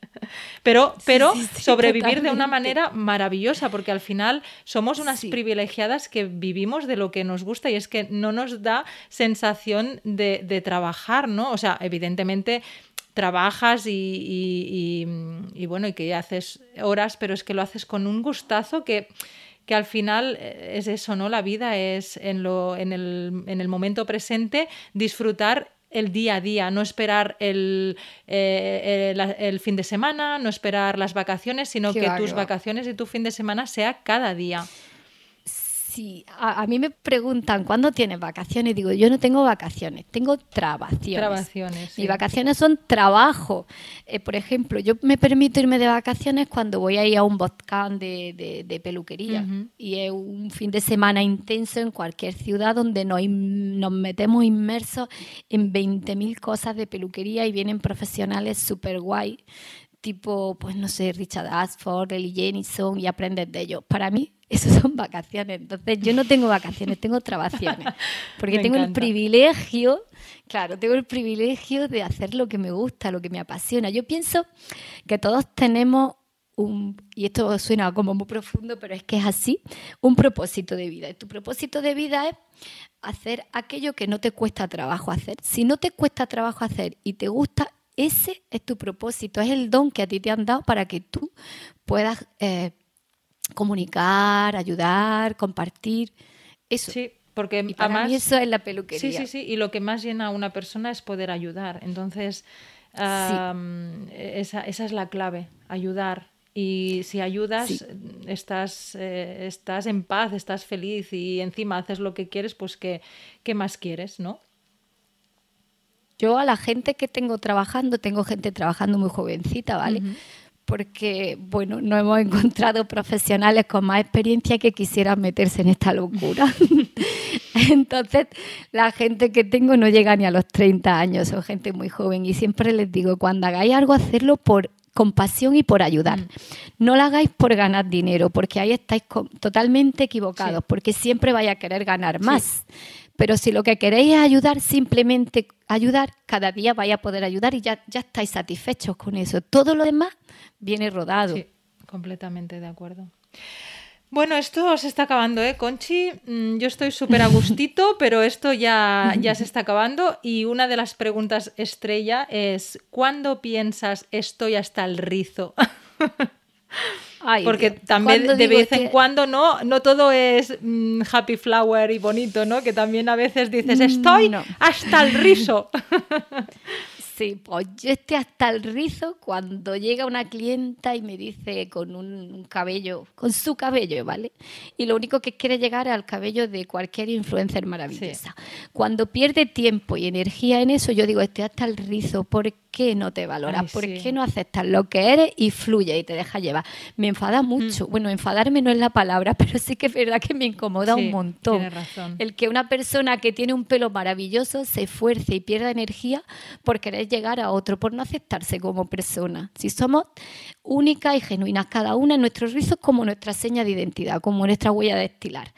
pero pero sobrevivir de una manera maravillosa, porque al final somos unas privilegiadas que vivimos de lo que nos gusta y es que no nos da sensación de, trabajar, ¿no? O sea, evidentemente trabajas y, y, bueno, y que haces horas, pero es que lo haces con un gustazo que que al final es eso, ¿no? La vida es en, lo, en, el, en el momento presente disfrutar el día a día, no esperar el, eh, el, fin de semana, no esperar las vacaciones, sino que tus vacaciones y tu fin de semana sea cada día. Sí, a, mí me preguntan cuándo tienes vacaciones. Digo, yo no tengo vacaciones, tengo trabaciones. Trabaciones. Mis vacaciones son trabajo. Eh, por ejemplo, yo me permito irme de vacaciones cuando voy a ir a un botcán de, peluquería. Y es un fin de semana intenso en cualquier ciudad donde nos, nos metemos inmersos en 20.000 cosas de peluquería y vienen profesionales súper guay tipo, pues no sé, Richard Ashford, Ellie Jenison y aprendes de ellos. Para mí, eso son vacaciones. Entonces, yo no tengo vacaciones, tengo trabaciones. Porque tengo el privilegio, claro, tengo el privilegio de hacer lo que me gusta, lo que me apasiona. Yo pienso que todos tenemos un, y esto suena como muy profundo, pero es que es así, un propósito de vida. Y tu propósito de vida es hacer aquello que no te cuesta trabajo hacer. Si no te cuesta trabajo hacer y te gusta, ese es tu propósito, es el don que a ti te han dado para que tú puedas eh, comunicar, ayudar, compartir. Eso. Sí, porque para además, mí eso es la peluquería. Sí, sí, sí. Y lo que más llena a una persona es poder ayudar. Entonces, esa, es la clave, ayudar. Y si ayudas, estás, eh, estás en paz, estás feliz y encima haces lo que quieres, pues ¿qué, qué más quieres, no? Yo a la gente que tengo trabajando, tengo gente trabajando muy jovencita, ¿vale? Porque, bueno, no hemos encontrado profesionales con más experiencia que quisieran meterse en esta locura. Entonces, la gente que tengo no llega ni a los 30 años, son gente muy joven. Y siempre les digo, cuando hagáis algo, hacerlo por compasión y por ayudar. No lo hagáis por ganar dinero, porque ahí estáis totalmente equivocados, porque siempre vais a querer ganar más. Pero si lo que queréis es ayudar, simplemente ayudar, cada día vais a poder ayudar y ya, ya estáis satisfechos con eso. Todo lo demás viene rodado. Sí, completamente de acuerdo. Bueno, esto se está acabando, ¿eh, Conchi? Mm, yo estoy súper a gustito, pero esto ya, ya se está acabando. Y una de las preguntas estrella es, ¿cuándo piensas estoy hasta el rizo? Porque también de vez en cuando no, no todo es mm, happy flower y bonito, ¿no? Que también a veces dices, mm, estoy hasta el rizo. Sí, pues yo estoy hasta el rizo cuando llega una clienta y me dice con un cabello, con su cabello, ¿vale? Y lo único que quiere llegar es al cabello de cualquier influencer maravillosa. Cuando pierde tiempo y energía en eso, yo digo, estoy hasta el rizo, porque qué no te valoras? ¿Por qué no aceptas lo que eres y fluye y te deja llevar? Me enfada mucho. Mm. Bueno, enfadarme no es la palabra, pero sí que es verdad que me incomoda un montón. Razón. El que una persona que tiene un pelo maravilloso se esfuerce y pierda energía por querer llegar a otro, por no aceptarse como persona. Si somos únicas y genuinas, cada una en nuestros rizos como nuestra seña de identidad, como nuestra huella de estilar.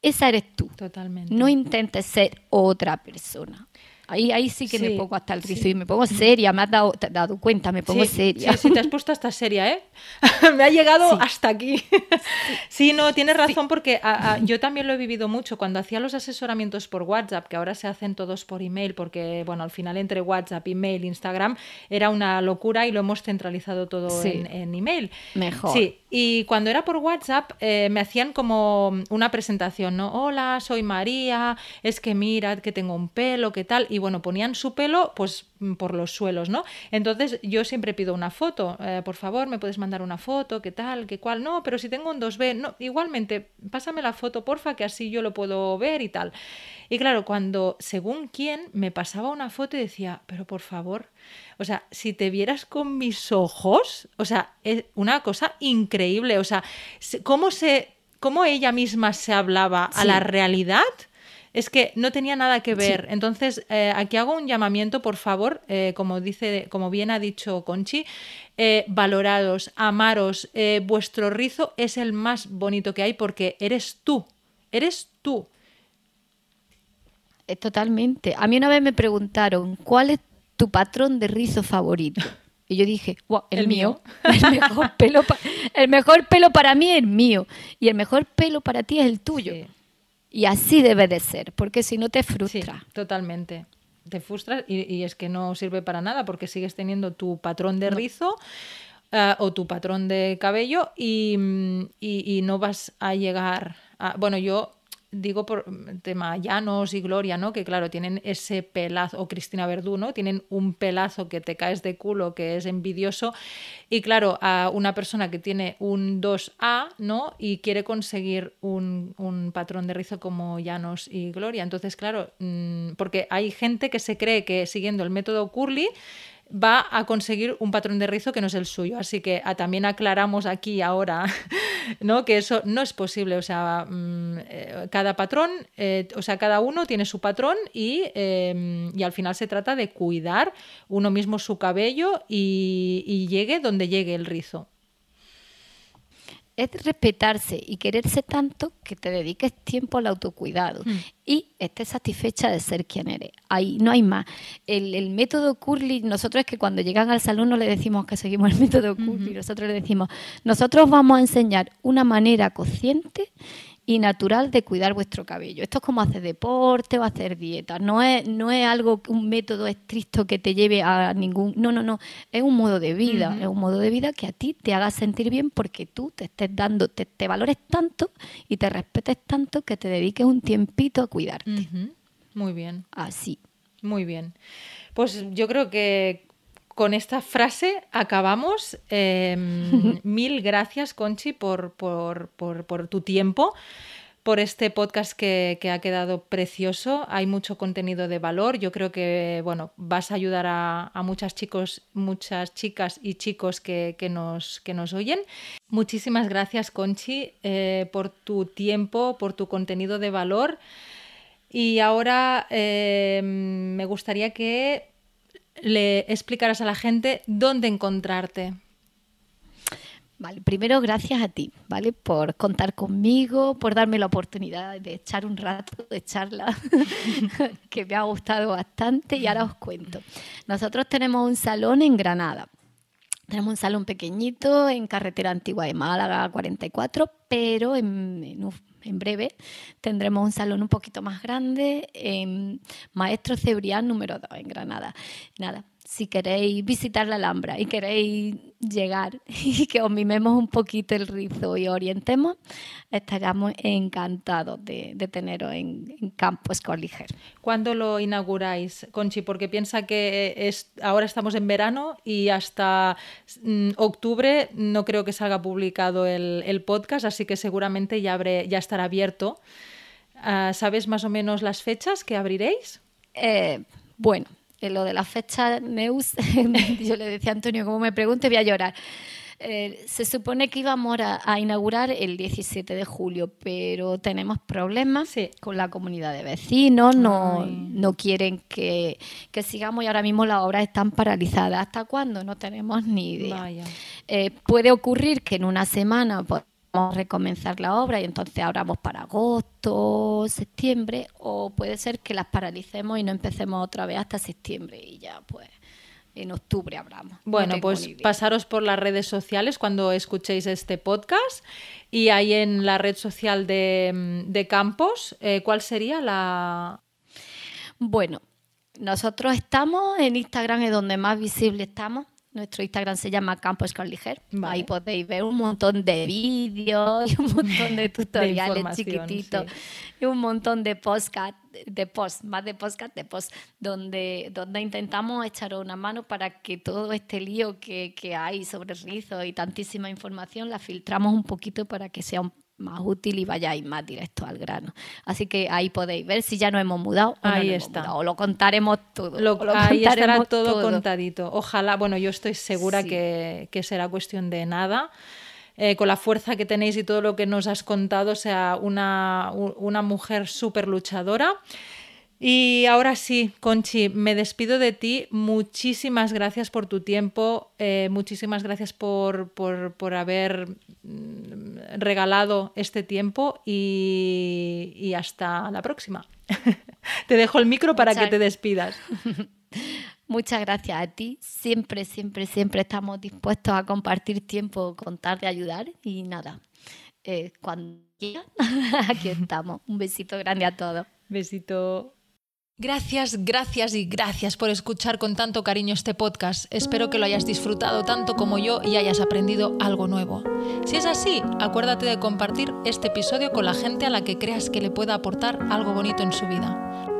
Esa eres tú. Totalmente. No intentes ser otra persona. Ahí, ahí sí que me pongo hasta el rizo y me pongo seria, me has dado, dado cuenta, me pongo seria. Sí, sí, te has puesto hasta seria, ¿eh? me ha llegado hasta aquí. sí, no, tienes razón porque yo también lo he vivido mucho. Cuando hacía los asesoramientos por WhatsApp, que ahora se hacen todos por email, porque, bueno, al final entre WhatsApp, email, Instagram, era una locura y lo hemos centralizado todo en, en, email. Mejor. Sí, y cuando era por WhatsApp eh, me hacían como una presentación, ¿no? Hola, soy María, es que mirad que tengo un pelo, ¿qué tal? Y bueno, ponían su pelo pues mm, por los suelos, ¿no? Entonces yo siempre pido una foto, eh, por favor, me puedes mandar una foto, ¿qué tal? ¿Qué cual? No, pero si tengo un 2B, no, igualmente, pásame la foto, porfa, que así yo lo puedo ver y tal. Y claro, cuando según quién me pasaba una foto y decía, pero por favor, o sea, si te vieras con mis ojos, o sea, es una cosa increíble, o sea, cómo se cómo ella misma se hablaba a la realidad es que no tenía nada que ver. Entonces, eh, aquí hago un llamamiento, por favor, eh, como dice, como bien ha dicho Conchi, eh, valorados, amaros, vuestro rizo es el más bonito que hay porque eres tú, eres tú. Totalmente. A mí una vez me preguntaron, ¿cuál es tu patrón de rizo favorito? Y yo dije, el, mío. El, mejor pelo el mejor pelo para mí es el mío. Y el mejor pelo para ti es el tuyo. Y así debe de ser, porque si no te frustra. totalmente. Te frustras y, es que no sirve para nada porque sigues teniendo tu patrón de rizo. Eh, o tu patrón de cabello y, y, no vas a llegar a... Bueno, yo digo por tema Llanos y Gloria, ¿no? Que claro, tienen ese pelazo, o Cristina Verdú, ¿no? Tienen un pelazo que te caes de culo, que es envidioso. Y claro, a una persona que tiene un 2A, ¿no? Y quiere conseguir un, un patrón de rizo como Llanos y Gloria. Entonces, claro, mm, porque hay gente que se cree que siguiendo el método Curly va a conseguir un patrón de rizo que no es el suyo. Así que ah, también aclaramos aquí ahora ¿no? que eso no es posible. O sea, mm, eh, cada patrón, eh, o sea, cada uno tiene su patrón y, em, y, al final se trata de cuidar uno mismo su cabello y llegue donde llegue el rizo es respetarse y quererse tanto que te dediques tiempo al autocuidado mm. y estés satisfecha de ser quien eres. Ahí no hay más. El, método Curly, nosotros es que cuando llegan al salón no le decimos que seguimos el método Curly, nosotros le decimos, nosotros vamos a enseñar una manera consciente y natural de cuidar vuestro cabello. Esto es como hacer deporte o hacer dieta. No es, no es algo, un método estricto que te lleve a ningún... No, no, no. Es un modo de vida. Es un modo de vida que a ti te haga sentir bien porque tú te estés dando, te, valores tanto y te respetes tanto que te dediques un tiempito a cuidarte. Muy bien. Así. Muy bien. Pues yo creo que con esta frase acabamos. Em, mil gracias, Conchi, por, por, tu tiempo, por este podcast que, ha quedado precioso. Hay mucho contenido de valor. Yo creo que bueno, vas a ayudar a, muchas chicos, muchas chicas y chicos que, nos, que nos oyen. Muchísimas gracias, Conchi, eh, por tu tiempo, por tu contenido de valor. Y ahora em, me gustaría que le explicarás a la gente dónde encontrarte. Vale, primero gracias a ti, ¿vale? Por contar conmigo, por darme la oportunidad de echar un rato de charla que me ha gustado bastante y ahora os cuento. Nosotros tenemos un salón en Granada. Tenemos un salón pequeñito en carretera antigua de Málaga 44, pero en, en, en breve tendremos un salón un poquito más grande en Maestro Cebrián número 2 en Granada. Nada, si queréis visitar la Alhambra y queréis llegar y que os mimemos un poquito el rizo y orientemos, estaríamos encantados de, teneros en, en Campo Escoliger. ¿Cuándo lo inauguráis, Conchi? Porque piensa que es, ahora estamos en verano y hasta mm, octubre no creo que salga publicado el, podcast, así que seguramente ya, ya estará abierto. Ah, ¿Sabes más o menos las fechas que abriréis? Eh, bueno, En lo de la fecha Neus, yo le decía a Antonio, como me pregunte, voy a llorar. Eh, se supone que íbamos a, inaugurar el 17 de julio, pero tenemos problemas con la comunidad de vecinos, no, no quieren que, que, sigamos y ahora mismo las obras están paralizadas. ¿Hasta cuándo? No tenemos ni idea. Eh, puede ocurrir que en una semana podamos recomenzar la obra y entonces abramos para agosto, septiembre, o puede ser que las paralicemos y no empecemos otra vez hasta septiembre y ya pues en octubre hablamos. Bueno, pues pasaros por las redes sociales cuando escuchéis este podcast y ahí en la red social de, de Campos, eh, ¿cuál sería la...? Bueno, nosotros estamos en Instagram, es donde más visible estamos. Nuestro Instagram se llama Campo Escarliger. Ahí podéis ver un montón de vídeos y un montón de tutoriales chiquititos y un montón de podcast, de post, más de podcast, de post, donde, donde intentamos echar una mano para que todo este lío que, que hay sobre rizos y tantísima información la filtramos un poquito para que sea más útil y vayáis más directo al grano. Así que ahí podéis ver si ya nos hemos mudado. O ahí está. o lo contaremos todo. ahí estará todo, contadito. Ojalá, bueno, yo estoy segura que, que será cuestión de nada. Eh, con la fuerza que tenéis y todo lo que nos has contado, sea una, una mujer súper luchadora. Y ahora sí, Conchi, me despido de ti. Muchísimas gracias por tu tiempo, eh, muchísimas gracias por, por, haber mm, regalado este tiempo y, hasta la próxima. te dejo el micro para que te despidas. Muchas gracias a ti. Siempre, siempre, siempre estamos dispuestos a compartir tiempo, contar de ayudar y nada. Eh, cuando quieras, aquí estamos. Un besito grande a todos. Besito. Gracias, gracias y gracias por escuchar con tanto cariño este podcast. Espero que lo hayas disfrutado tanto como yo y hayas aprendido algo nuevo. Si es así, acuérdate de compartir este episodio con la gente a la que creas que le pueda aportar algo bonito en su vida.